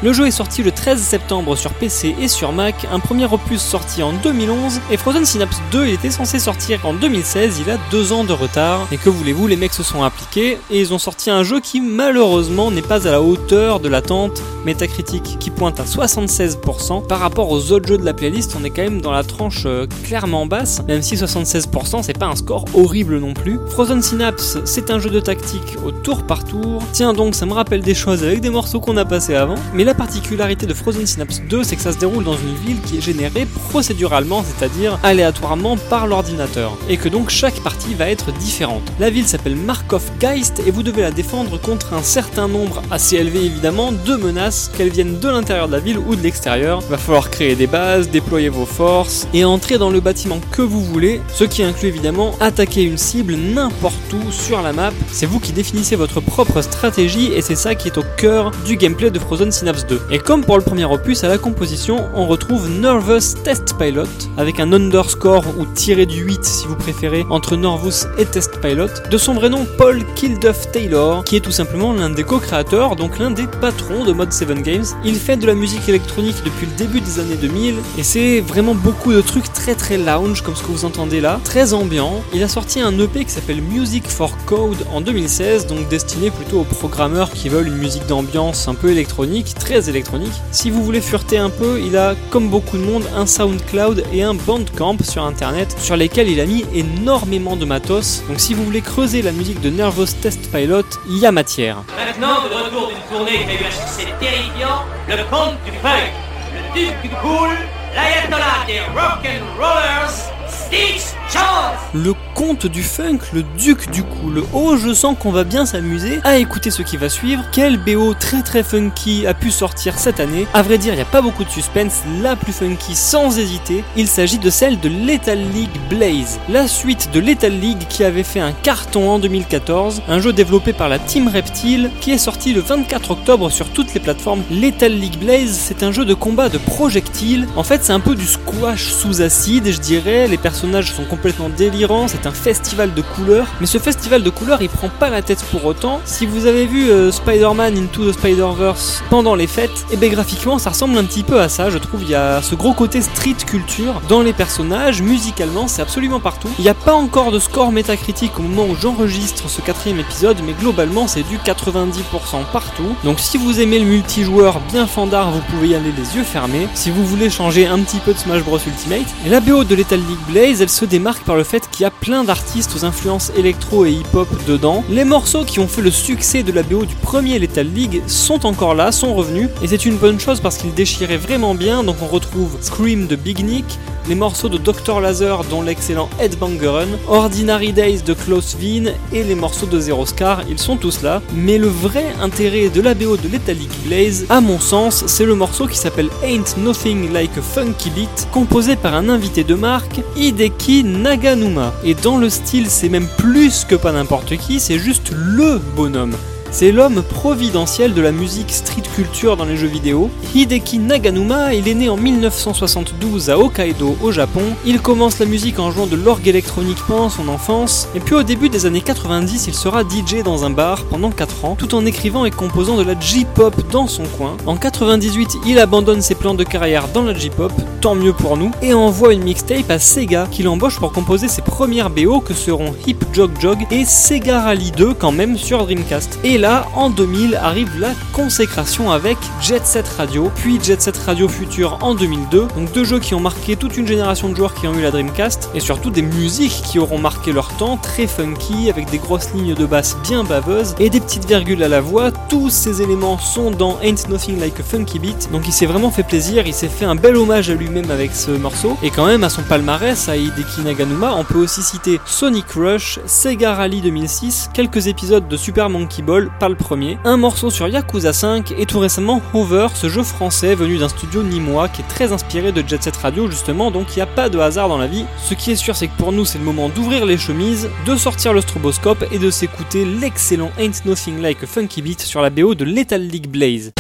Le jeu est sorti le 13 septembre sur PC et sur Mac, un premier opus sorti en 2011 et Frozen Synapse 2 il était censé sortir en 2016, il a deux ans de retard. Et que voulez-vous, les mecs se sont appliqués et ils ont sorti un jeu qui malheureusement n'est pas à la hauteur de l'attente métacritique qui pointe à 76%. Par rapport aux autres jeux de la playlist, on est quand même dans la tranche euh, clairement basse, même si 76% c'est pas un score horrible non plus. Frozen Synapse, c'est un jeu de tactique au tour par tour. Tiens donc, ça me rappelle des choses avec des morceaux qu'on a passés avant. Mais la particularité de Frozen Synapse 2, c'est que ça se déroule dans une ville qui est générée procéduralement, c'est-à-dire aléatoirement par l'ordinateur. Et que donc chaque partie va être différente. La ville s'appelle Markov Geist et vous devez la défendre contre un certain nombre, assez élevé évidemment, de menaces, qu'elles viennent de l'intérieur de la ville ou de l'extérieur. Va falloir créer des bases, déployer vos forces et entrer dans le bâtiment que vous voulez, ce qui inclut évidemment attaquer une cible n'importe où sur la map. C'est vous qui définissez votre propre stratégie et c'est ça qui est au cœur du gameplay de Frozen Synapse 2. Et comme pour le premier opus, à la composition, on retrouve Nervous Test Pilot avec un underscore ou tiré du 8 si vous préférez entre Nervous et Test Pilot, de son vrai nom Paul Kilduff Taylor, qui est tout simplement l'un des co-créateurs, donc l'un des patrons de Mod 7 Games. Il fait de la musique électronique depuis le début des années 2000 et c'est vraiment beaucoup de trucs très très lounge comme ce que vous entendez là, très ambiant. Il a sorti un EP qui s'appelle Music for Code en 2016, donc destiné plutôt aux programmeurs qui veulent une musique d'ambiance un peu électronique, très électronique. Si vous voulez fureter un peu, il a comme beaucoup de monde un SoundCloud et un Bandcamp sur internet sur lesquels il a mis énormément de matos. Donc si vous voulez creuser la musique de Nervous Test Pilot, il y a matière.
Maintenant, le du le du cool, l'ayatollah des rock'n'rollers,
Le comte du funk, le duc du cool. Oh, je sens qu'on va bien s'amuser à écouter ce qui va suivre. Quel BO très très funky a pu sortir cette année À vrai dire, il n'y a pas beaucoup de suspense. La plus funky, sans hésiter, il s'agit de celle de Lethal League Blaze. La suite de Lethal League qui avait fait un carton en 2014. Un jeu développé par la Team Reptile qui est sorti le 24 octobre sur toutes les plateformes. Lethal League Blaze, c'est un jeu de combat de projectiles. En fait, c'est un peu du squash sous acide, je dirais. Les personnages sont complètement délirants. C'est un festival de couleurs. Mais ce festival de couleurs, il prend pas la tête pour autant. Si vous avez vu euh, Spider-Man Into the Spider-Verse pendant les fêtes, et bien graphiquement, ça ressemble un petit peu à ça. Je trouve il y a ce gros côté street culture dans les personnages. Musicalement, c'est absolument partout. Il n'y a pas encore de score métacritique au moment où j'enregistre ce quatrième épisode, mais globalement, c'est du 90% partout. Donc si vous aimez le multijoueur bien fandard, vous pouvez y aller les yeux fermés. Si vous voulez changer un petit peu de Smash Bros Ultimate, et la BO de Lethal League Blaze, elle se démarque par le fait qu'il y a plein d'artistes aux influences électro et hip-hop dedans. Les morceaux qui ont fait le succès de la BO du premier Lethal League sont encore là, sont revenus, et c'est une bonne chose parce qu'ils déchiraient vraiment bien. Donc on retrouve Scream de Big Nick, les morceaux de Dr Laser dont l'excellent Headbangerun, Ordinary Days de Klaus Wien et les morceaux de Zero Scar, ils sont tous là. Mais le vrai intérêt de la BO de League Blaze, à mon sens, c'est le morceau qui s'appelle Ain't Nothing Like a Funky Beat, composé par un invité de marque, Hideki Naganuma. Et dans le style, c'est même plus que pas n'importe qui, c'est juste LE bonhomme. C'est l'homme providentiel de la musique street culture dans les jeux vidéo. Hideki Naganuma, il est né en 1972 à Hokkaido au Japon. Il commence la musique en jouant de l'orgue électronique pendant son enfance, et puis au début des années 90, il sera DJ dans un bar pendant 4 ans, tout en écrivant et composant de la J-pop dans son coin. En 98, il abandonne ses plans de carrière dans la J-pop, tant mieux pour nous, et envoie une mixtape à Sega qui l'embauche pour composer ses premières BO que seront Hip Jog Jog et Sega Rally 2 quand même sur Dreamcast. Et là, en 2000, arrive la consécration avec Jet Set Radio, puis Jet Set Radio Future en 2002, donc deux jeux qui ont marqué toute une génération de joueurs qui ont eu la Dreamcast, et surtout des musiques qui auront marqué leur temps, très funky, avec des grosses lignes de basse bien baveuses, et des petites virgules à la voix, tous ces éléments sont dans Ain't Nothing Like a Funky Beat, donc il s'est vraiment fait plaisir, il s'est fait un bel hommage à lui lui-même avec ce morceau. Et quand même, à son palmarès, à Naganuma, on peut aussi citer Sonic Rush, Sega Rally 2006, quelques épisodes de Super Monkey Ball, pas le premier, un morceau sur Yakuza 5 et tout récemment Hover, ce jeu français venu d'un studio nîmois qui est très inspiré de Jet Set Radio justement, donc il n'y a pas de hasard dans la vie. Ce qui est sûr, c'est que pour nous, c'est le moment d'ouvrir les chemises, de sortir le stroboscope et de s'écouter l'excellent Ain't Nothing Like a Funky Beat sur la BO de Lethal League Blaze.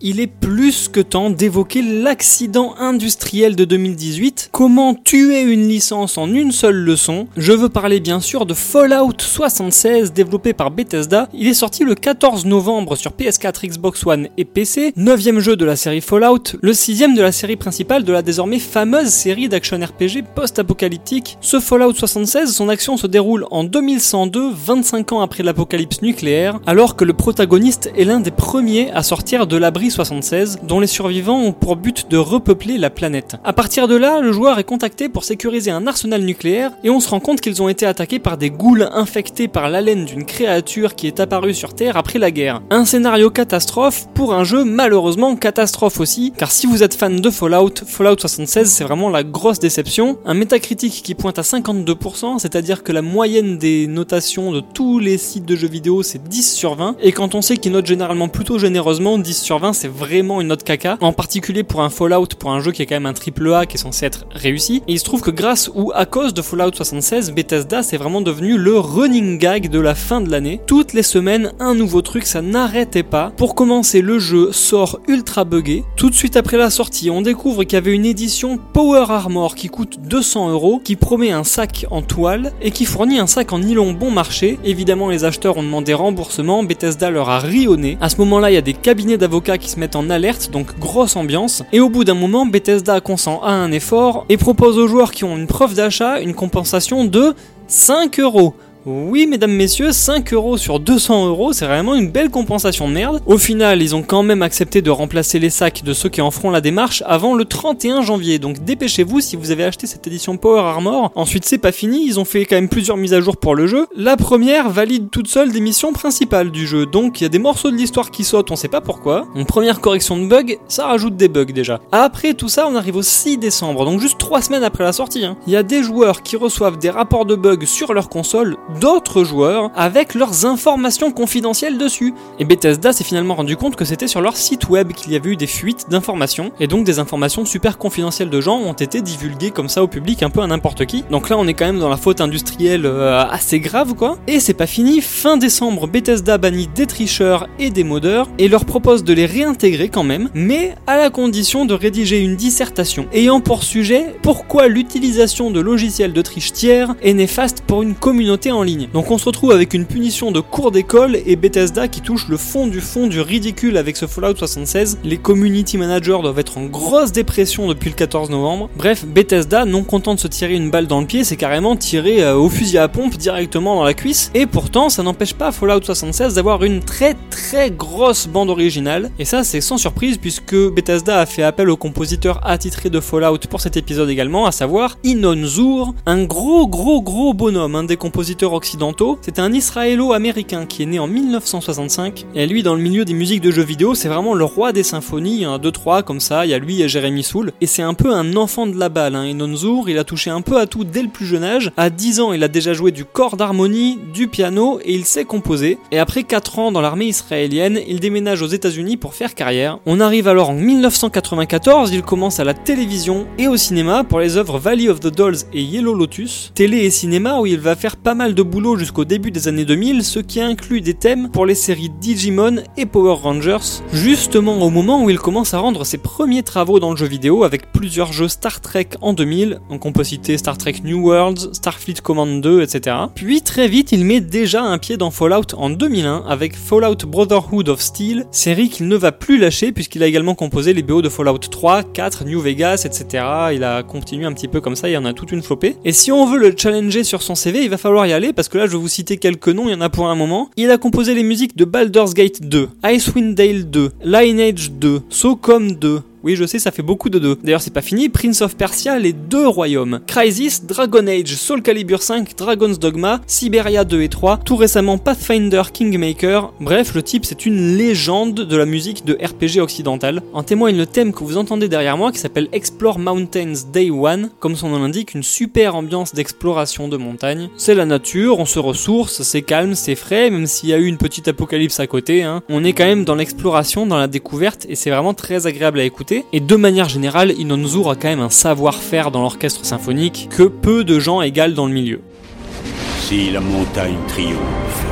Il est plus que temps d'évoquer l'accident industriel de 2018. Comment tuer une licence en une seule leçon Je veux parler bien sûr de Fallout 76 développé par Bethesda. Il est sorti le 14 novembre sur PS4, Xbox One et PC. Neuvième jeu de la série Fallout, le sixième de la série principale de la désormais fameuse série d'action RPG post-apocalyptique. Ce Fallout 76, son action se déroule en 2102, 25 ans après l'apocalypse nucléaire, alors que le protagoniste est l'un des premiers à sortir de l'abri 76, dont les survivants ont pour but de repeupler la planète. À partir de là, le joueur est contacté pour sécuriser un arsenal nucléaire et on se rend compte qu'ils ont été attaqués par des ghouls infectés par l'haleine d'une créature qui est apparue sur Terre après la guerre. Un scénario catastrophe pour un jeu malheureusement catastrophe aussi, car si vous êtes fan de Fallout, Fallout 76 c'est vraiment la grosse déception. Un métacritique qui pointe à 52%, c'est-à-dire que la moyenne des notations de tous les sites de jeux vidéo c'est 10 sur 20, et quand on sait qu'ils notent généralement plutôt généreusement, malheureusement 10 sur 20 c'est vraiment une note caca, en particulier pour un Fallout, pour un jeu qui est quand même un triple A qui est censé être Et il se trouve que grâce ou à cause de Fallout 76, Bethesda c'est vraiment devenu le running gag de la fin de l'année. Toutes les semaines un nouveau truc, ça n'arrêtait pas. Pour commencer, le jeu sort ultra buggé. Tout de suite après la sortie, on découvre qu'il y avait une édition Power Armor qui coûte 200 euros, qui promet un sac en toile et qui fournit un sac en nylon bon marché. Évidemment, les acheteurs ont demandé remboursement, Bethesda leur a rionné. À ce moment-là, il y a des cabinets d'avocats qui se mettent en alerte, donc grosse ambiance. Et au bout d'un moment, Bethesda consent à un effort et propose aux joueurs qui ont une preuve d'achat une compensation de 5 euros. Oui, mesdames, messieurs, 5 euros sur 200 euros, c'est vraiment une belle compensation de merde. Au final, ils ont quand même accepté de remplacer les sacs de ceux qui en feront la démarche avant le 31 janvier. Donc dépêchez-vous si vous avez acheté cette édition Power Armor. Ensuite, c'est pas fini, ils ont fait quand même plusieurs mises à jour pour le jeu. La première valide toute seule des missions principales du jeu. Donc il y a des morceaux de l'histoire qui sautent, on sait pas pourquoi. Une première correction de bug, ça rajoute des bugs déjà. Après tout ça, on arrive au 6 décembre, donc juste 3 semaines après la sortie. hein. Il y a des joueurs qui reçoivent des rapports de bugs sur leur console d'autres joueurs avec leurs informations confidentielles dessus. Et Bethesda s'est finalement rendu compte que c'était sur leur site web qu'il y avait eu des fuites d'informations, et donc des informations super confidentielles de gens ont été divulguées comme ça au public un peu à n'importe qui. Donc là on est quand même dans la faute industrielle euh, assez grave quoi. Et c'est pas fini, fin décembre Bethesda bannit des tricheurs et des modeurs, et leur propose de les réintégrer quand même, mais à la condition de rédiger une dissertation ayant pour sujet pourquoi l'utilisation de logiciels de triche tiers est néfaste pour une communauté en ligne. Donc on se retrouve avec une punition de cours d'école et Bethesda qui touche le fond du fond du ridicule avec ce Fallout 76. Les community managers doivent être en grosse dépression depuis le 14 novembre. Bref, Bethesda, non content de se tirer une balle dans le pied, c'est carrément tiré euh, au fusil à pompe directement dans la cuisse. Et pourtant, ça n'empêche pas Fallout 76 d'avoir une très très grosse bande originale. Et ça, c'est sans surprise puisque Bethesda a fait appel au compositeur attitré de Fallout pour cet épisode également, à savoir Inon Zur, un gros gros gros bonhomme, un des compositeurs occidentaux. C'est un israélo-américain qui est né en 1965. Et lui, dans le milieu des musiques de jeux vidéo, c'est vraiment le roi des symphonies. Il y en a deux trois comme ça. Il y a lui et Jérémy Soul. Et c'est un peu un enfant de la balle. Hein. Zur, il a touché un peu à tout dès le plus jeune âge. À 10 ans, il a déjà joué du corps d'harmonie, du piano et il sait composer. Et après 4 ans dans l'armée israélienne, il déménage aux États-Unis pour faire carrière. On arrive alors en 1994, il commence à la télévision et au cinéma pour les œuvres Valley of the Dolls et Yellow Lotus. Télé et cinéma où il va faire pas mal de boulot jusqu'au début des années 2000, ce qui inclut des thèmes pour les séries Digimon et Power Rangers, justement au moment où il commence à rendre ses premiers travaux dans le jeu vidéo avec plusieurs jeux Star Trek en 2000, donc on peut citer Star Trek New Worlds, Starfleet Command 2, etc. Puis très vite, il met déjà un pied dans Fallout en 2001 avec Fallout Brotherhood of Steel, série qu'il ne va plus lâcher puisqu'il a également composé les BO de Fallout 3, 4, New Vegas, etc. Il a continué un petit peu comme ça, il y en a toute une flopée. Et si on veut le challenger sur son CV, il va falloir y aller parce que là je vais vous citer quelques noms, il y en a pour un moment. Il a composé les musiques de Baldur's Gate 2, Icewind Dale 2, Lineage 2, SOCOM 2, oui, je sais, ça fait beaucoup de deux. D'ailleurs, c'est pas fini. Prince of Persia, les deux royaumes. Crisis, Dragon Age, Soul Calibur 5, Dragon's Dogma, Siberia 2 et 3, tout récemment Pathfinder Kingmaker. Bref, le type, c'est une légende de la musique de RPG occidental. En témoigne le thème que vous entendez derrière moi qui s'appelle Explore Mountains Day One. Comme son nom l'indique, une super ambiance d'exploration de montagne. C'est la nature, on se ressource, c'est calme, c'est frais, même s'il y a eu une petite apocalypse à côté. Hein. On est quand même dans l'exploration, dans la découverte, et c'est vraiment très agréable à écouter. Et de manière générale, Inonzur a quand même un savoir-faire dans l'orchestre symphonique que peu de gens égalent dans le milieu.
Si la montagne triomphe,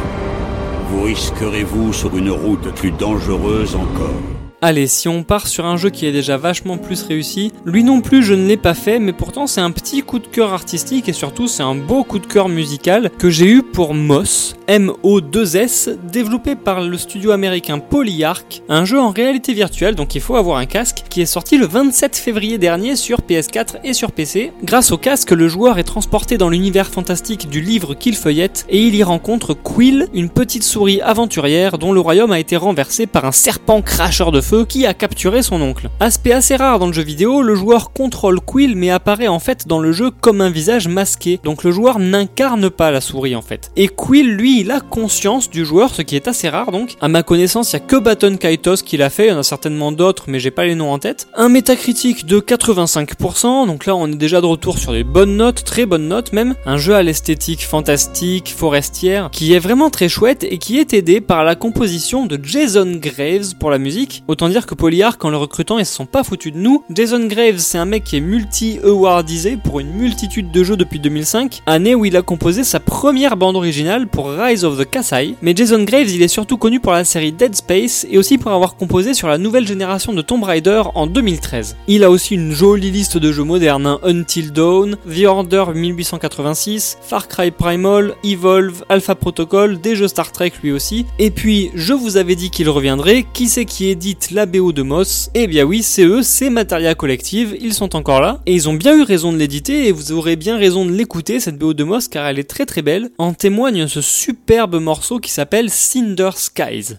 vous risquerez-vous sur une route plus dangereuse encore?
Allez, si on part sur un jeu qui est déjà vachement plus réussi, lui non plus je ne l'ai pas fait, mais pourtant c'est un petit coup de cœur artistique et surtout c'est un beau coup de cœur musical que j'ai eu pour Moss, M-O-2-S, développé par le studio américain Polyarch, un jeu en réalité virtuelle donc il faut avoir un casque, qui est sorti le 27 février dernier sur PS4 et sur PC. Grâce au casque, le joueur est transporté dans l'univers fantastique du livre qu'il feuillette et il y rencontre Quill, une petite souris aventurière dont le royaume a été renversé par un serpent cracheur de qui a capturé son oncle. Aspect assez rare dans le jeu vidéo, le joueur contrôle Quill mais apparaît en fait dans le jeu comme un visage masqué, donc le joueur n'incarne pas la souris en fait. Et Quill lui il a conscience du joueur, ce qui est assez rare donc. À ma connaissance, il y a que Baton Kaitos qui l'a fait, il y en a certainement d'autres mais j'ai pas les noms en tête. Un métacritique de 85%, donc là on est déjà de retour sur des bonnes notes, très bonnes notes même. Un jeu à l'esthétique fantastique, forestière, qui est vraiment très chouette et qui est aidé par la composition de Jason Graves pour la musique. Autant dire que Polyarch, en le recrutant, ils se sont pas foutus de nous. Jason Graves, c'est un mec qui est multi-awardisé pour une multitude de jeux depuis 2005, année où il a composé sa première bande originale pour Rise of the Kasai. Mais Jason Graves, il est surtout connu pour la série Dead Space et aussi pour avoir composé sur la nouvelle génération de Tomb Raider en 2013. Il a aussi une jolie liste de jeux modernes, hein. Until Dawn, The Order 1886, Far Cry Primal, Evolve, Alpha Protocol, des jeux Star Trek lui aussi. Et puis, je vous avais dit qu'il reviendrait, qui c'est qui édite la BO de Moss Eh bien oui, c'est eux, c'est Materia Collective, ils sont encore là, et ils ont bien eu raison de l'éditer, et vous aurez bien raison de l'écouter, cette BO de Moss, car elle est très très belle. En témoigne ce superbe morceau qui s'appelle Cinder Skies.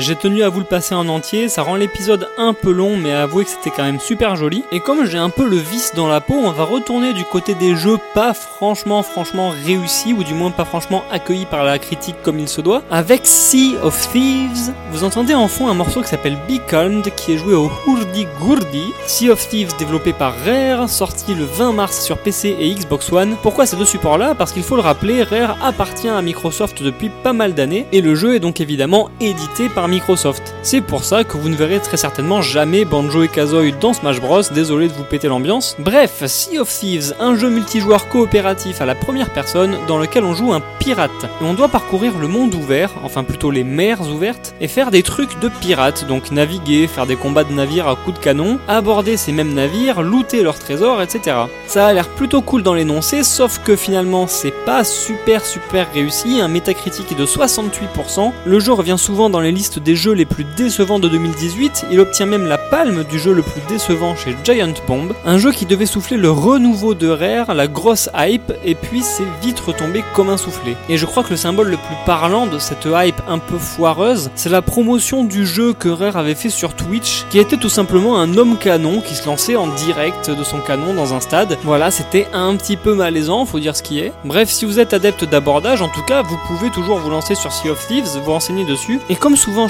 J'ai tenu à vous le passer en entier, ça rend l'épisode un peu long, mais avouez que c'était quand même super joli. Et comme j'ai un peu le vice dans la peau, on va retourner du côté des jeux pas franchement, franchement réussis, ou du moins pas franchement accueillis par la critique comme il se doit, avec Sea of Thieves. Vous entendez en fond un morceau qui s'appelle Be Calmed, qui est joué au Hurdy Gurdy. Sea of Thieves développé par Rare, sorti le 20 mars sur PC et Xbox One. Pourquoi ces deux supports-là? Parce qu'il faut le rappeler, Rare appartient à Microsoft depuis pas mal d'années, et le jeu est donc évidemment édité par Microsoft. C'est pour ça que vous ne verrez très certainement jamais Banjo et Kazooie dans Smash Bros. Désolé de vous péter l'ambiance. Bref, Sea of Thieves, un jeu multijoueur coopératif à la première personne dans lequel on joue un pirate. Et on doit parcourir le monde ouvert, enfin plutôt les mers ouvertes, et faire des trucs de pirates, donc naviguer, faire des combats de navires à coups de canon, aborder ces mêmes navires, looter leurs trésors, etc. Ça a l'air plutôt cool dans l'énoncé, sauf que finalement c'est pas super super réussi, un métacritique de 68%, le jeu revient souvent dans les listes des jeux les plus décevants de 2018, il obtient même la palme du jeu le plus décevant chez Giant Bomb, un jeu qui devait souffler le renouveau de Rare, la grosse hype, et puis c'est vite retombé comme un soufflé. Et je crois que le symbole le plus parlant de cette hype un peu foireuse, c'est la promotion du jeu que Rare avait fait sur Twitch, qui était tout simplement un homme canon qui se lançait en direct de son canon dans un stade. Voilà, c'était un petit peu malaisant, faut dire ce qui est. Bref, si vous êtes adepte d'abordage, en tout cas, vous pouvez toujours vous lancer sur Sea of Thieves, vous renseigner dessus. Et comme souvent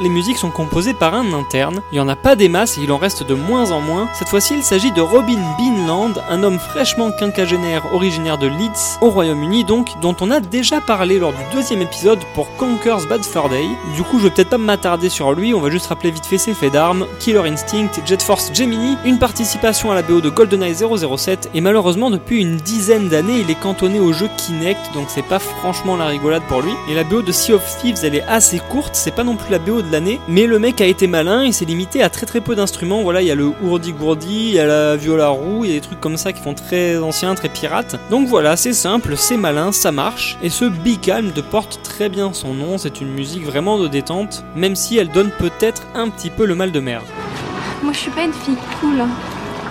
les musiques sont composées par un interne. Il y en a pas des masses et il en reste de moins en moins. Cette fois-ci, il s'agit de Robin Beanland, un homme fraîchement quinquagénaire originaire de Leeds, au Royaume-Uni donc, dont on a déjà parlé lors du deuxième épisode pour Conker's Bad Fur Day. Du coup, je vais peut-être pas m'attarder sur lui, on va juste rappeler vite fait ses faits d'armes, Killer Instinct, Jet Force Gemini, une participation à la BO de GoldenEye 007, et malheureusement depuis une dizaine d'années, il est cantonné au jeu Kinect, donc c'est pas franchement la rigolade pour lui. Et la BO de Sea of Thieves, elle est assez courte, c'est pas non plus la BO de l'année, mais le mec a été malin, il s'est limité à très très peu d'instruments, voilà, il y a le ourdi-gourdi, il y a la viola roue, il y a des trucs comme ça qui font très anciens, très pirates. Donc voilà, c'est simple, c'est malin, ça marche, et ce Be Calm de porte très bien son nom, c'est une musique vraiment de détente, même si elle donne peut-être un petit peu le mal de mer.
Moi, je suis pas une fille cool. Hein.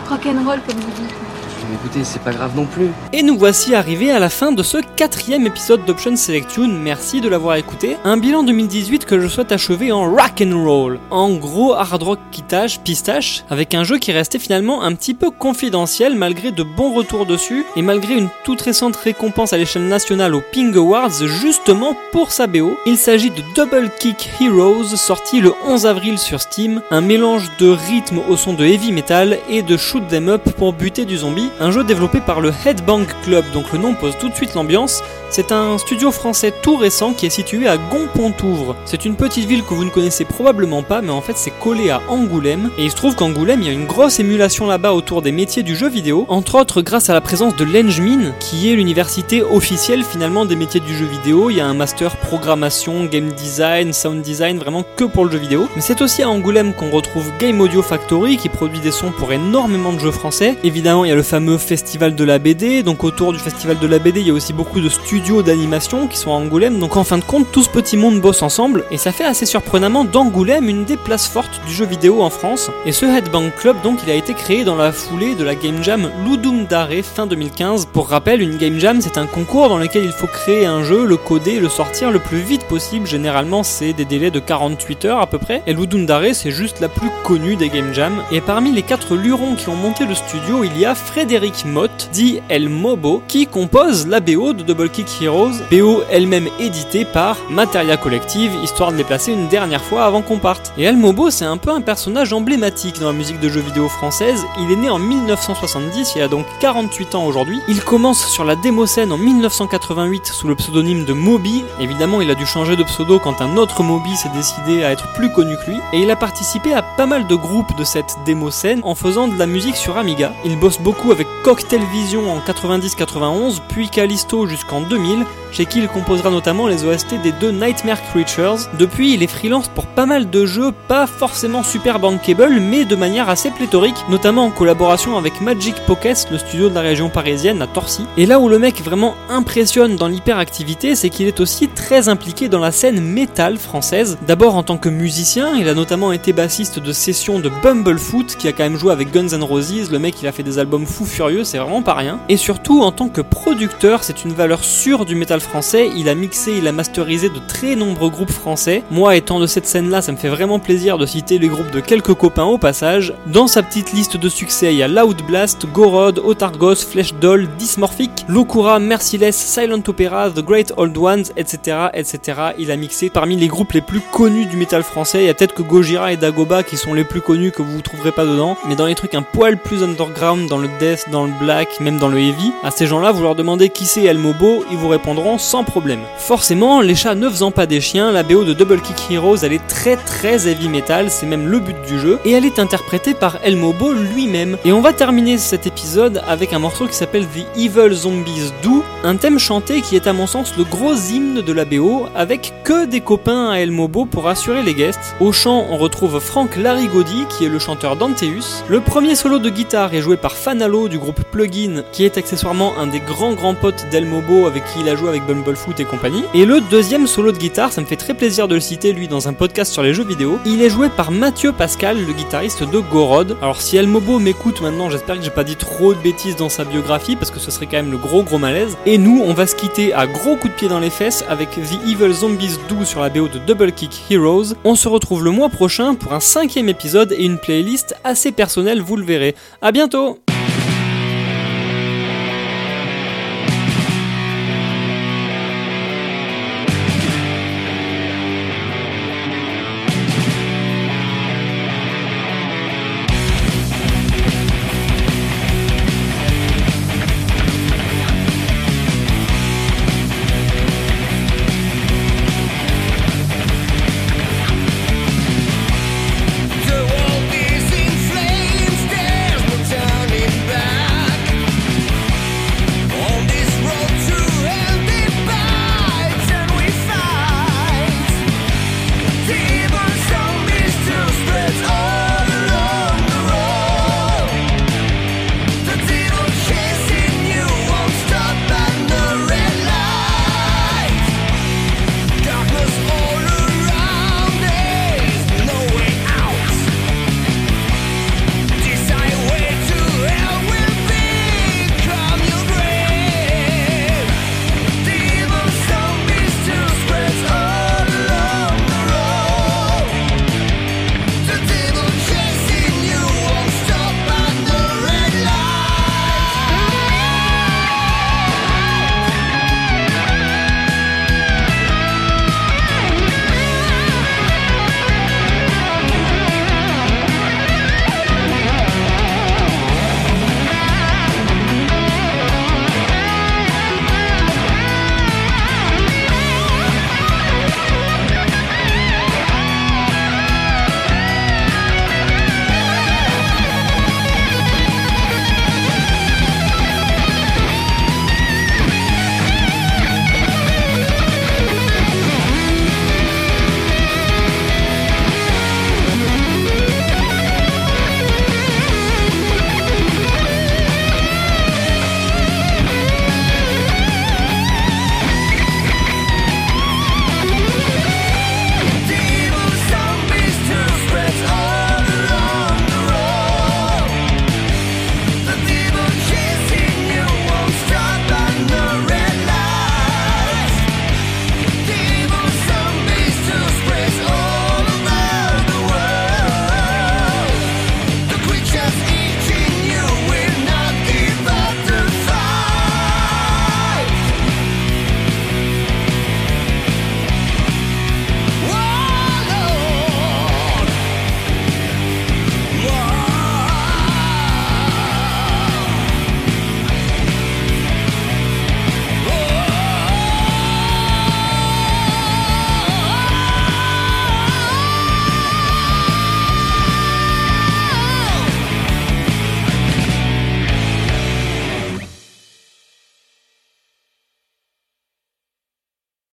Rock'n'roll, comme vous dites.
Écoutez, c'est pas grave non plus.
Et nous voici arrivés à la fin de ce quatrième épisode d'Option Selection. Merci de l'avoir écouté. Un bilan 2018 que je souhaite achever en rock and roll. En gros hard rock quitage, pistache, avec un jeu qui restait finalement un petit peu confidentiel malgré de bons retours dessus et malgré une toute récente récompense à l'échelle nationale aux Ping Awards justement pour sa BO. Il s'agit de Double Kick Heroes sorti le 11 avril sur Steam, un mélange de rythme au son de heavy metal et de shoot them up pour buter du zombie un jeu développé par le Headbang Club, donc le nom pose tout de suite l'ambiance. C'est un studio français tout récent qui est situé à Gonpontouvre. C'est une petite ville que vous ne connaissez probablement pas, mais en fait c'est collé à Angoulême. Et il se trouve qu'Angoulême, il y a une grosse émulation là-bas autour des métiers du jeu vidéo, entre autres grâce à la présence de l'Engmin, qui est l'université officielle finalement des métiers du jeu vidéo. Il y a un master programmation, game design, sound design, vraiment que pour le jeu vidéo. Mais c'est aussi à Angoulême qu'on retrouve Game Audio Factory, qui produit des sons pour énormément de jeux français. Évidemment, il y a le fameux festival de la BD, donc autour du festival de la BD, il y a aussi beaucoup de studios d'animation qui sont à Angoulême, donc en fin de compte, tout ce petit monde bosse ensemble, et ça fait assez surprenamment d'Angoulême une des places fortes du jeu vidéo en France. Et ce Headbang Club, donc, il a été créé dans la foulée de la Game Jam Ludum Dare fin 2015. Pour rappel, une Game Jam, c'est un concours dans lequel il faut créer un jeu, le coder, le sortir le plus vite possible. Généralement, c'est des délais de 48 heures à peu près. Et Ludum Dare, c'est juste la plus connue des Game Jam. Et parmi les quatre lurons qui ont monté le studio, il y a Frédéric Mott, dit El Mobo, qui compose la BO de Double Kick Heroes, BO elle-même éditée par Materia Collective, histoire de les placer une dernière fois avant qu'on parte. Et El Mobo, c'est un peu un personnage emblématique dans la musique de jeux vidéo française. Il est né en 1970, il a donc 48 ans aujourd'hui. Il commence sur la démo scène en 1988 sous le pseudonyme de Moby. Évidemment, il a dû changer de pseudo quand un autre Moby s'est décidé à être plus connu que lui. Et il a participé à pas mal de groupes de cette démo scène en faisant de la musique sur Amiga. Il bosse beaucoup avec Cocktail Vision en 90-91, puis Callisto jusqu'en 2000, chez qui il composera notamment les OST des deux Nightmare Creatures. Depuis, il est freelance pour pas mal de jeux, pas forcément super bankable, mais de manière assez pléthorique, notamment en collaboration avec Magic Pockets, le studio de la région parisienne à Torcy. Et là où le mec vraiment impressionne dans l'hyperactivité, c'est qu'il est aussi très impliqué dans la scène métal française. D'abord en tant que musicien, il a notamment été bassiste de session de Bumblefoot, qui a quand même joué avec Guns N' Roses. Le mec, il a fait des albums fou furieux, c'est vraiment pas rien. Et surtout, en tant que producteur, c'est une valeur sûre du métal français. Il a mixé, il a masterisé de très nombreux groupes français. Moi, étant de cette scène-là, ça me fait vraiment plaisir de citer les groupes de quelques copains au passage. Dans sa petite liste de succès, il y a Loud Blast, Gorod, Otargos, Flesh Doll, Dysmorphic, Lokura, Merciless, Silent Opera, The Great Old Ones, etc., etc. Il a mixé parmi les groupes les plus connus du métal français. Il y a peut-être que Gojira et Dagoba qui sont les plus connus que vous ne trouverez pas dedans, mais dans les trucs un poil plus underground, dans le death, dans le black, même dans le heavy, à ces gens-là, vous leur demandez qui c'est El Mobo, ils vous répondront sans problème. Forcément, les chats ne faisant pas des chiens, la BO de Double Kick Heroes, elle est très très heavy metal, c'est même le but du jeu, et elle est interprétée par El Mobo lui-même. Et on va terminer cet épisode avec un morceau qui s'appelle The Evil Zombies Do, un thème chanté qui est à mon sens le gros hymne de la BO, avec que des copains à El Mobo pour assurer les guests. Au chant, on retrouve Frank Larigodi, qui est le chanteur d'Anteus. Le premier solo de guitare est joué par Fanalo du groupe Plugin, qui est accessoirement un des grands grands potes d'El Mobo avec qui il a joué avec Bumblefoot et compagnie. Et le deuxième solo de guitare, ça me fait très plaisir de le citer lui dans un podcast sur les jeux vidéo, il est joué par Mathieu Pascal, le guitariste de Gorod. Alors si El Mobo m'écoute maintenant, j'espère que j'ai pas dit trop de bêtises dans sa biographie parce que ce serait quand même le gros gros malaise. Et nous, on va se quitter à gros coups de pied dans les fesses avec The Evil Zombies 12 sur la BO de Double Kick Heroes. On se retrouve le mois prochain pour un cinquième épisode et une playlist assez personnelle, vous le verrez. À bientôt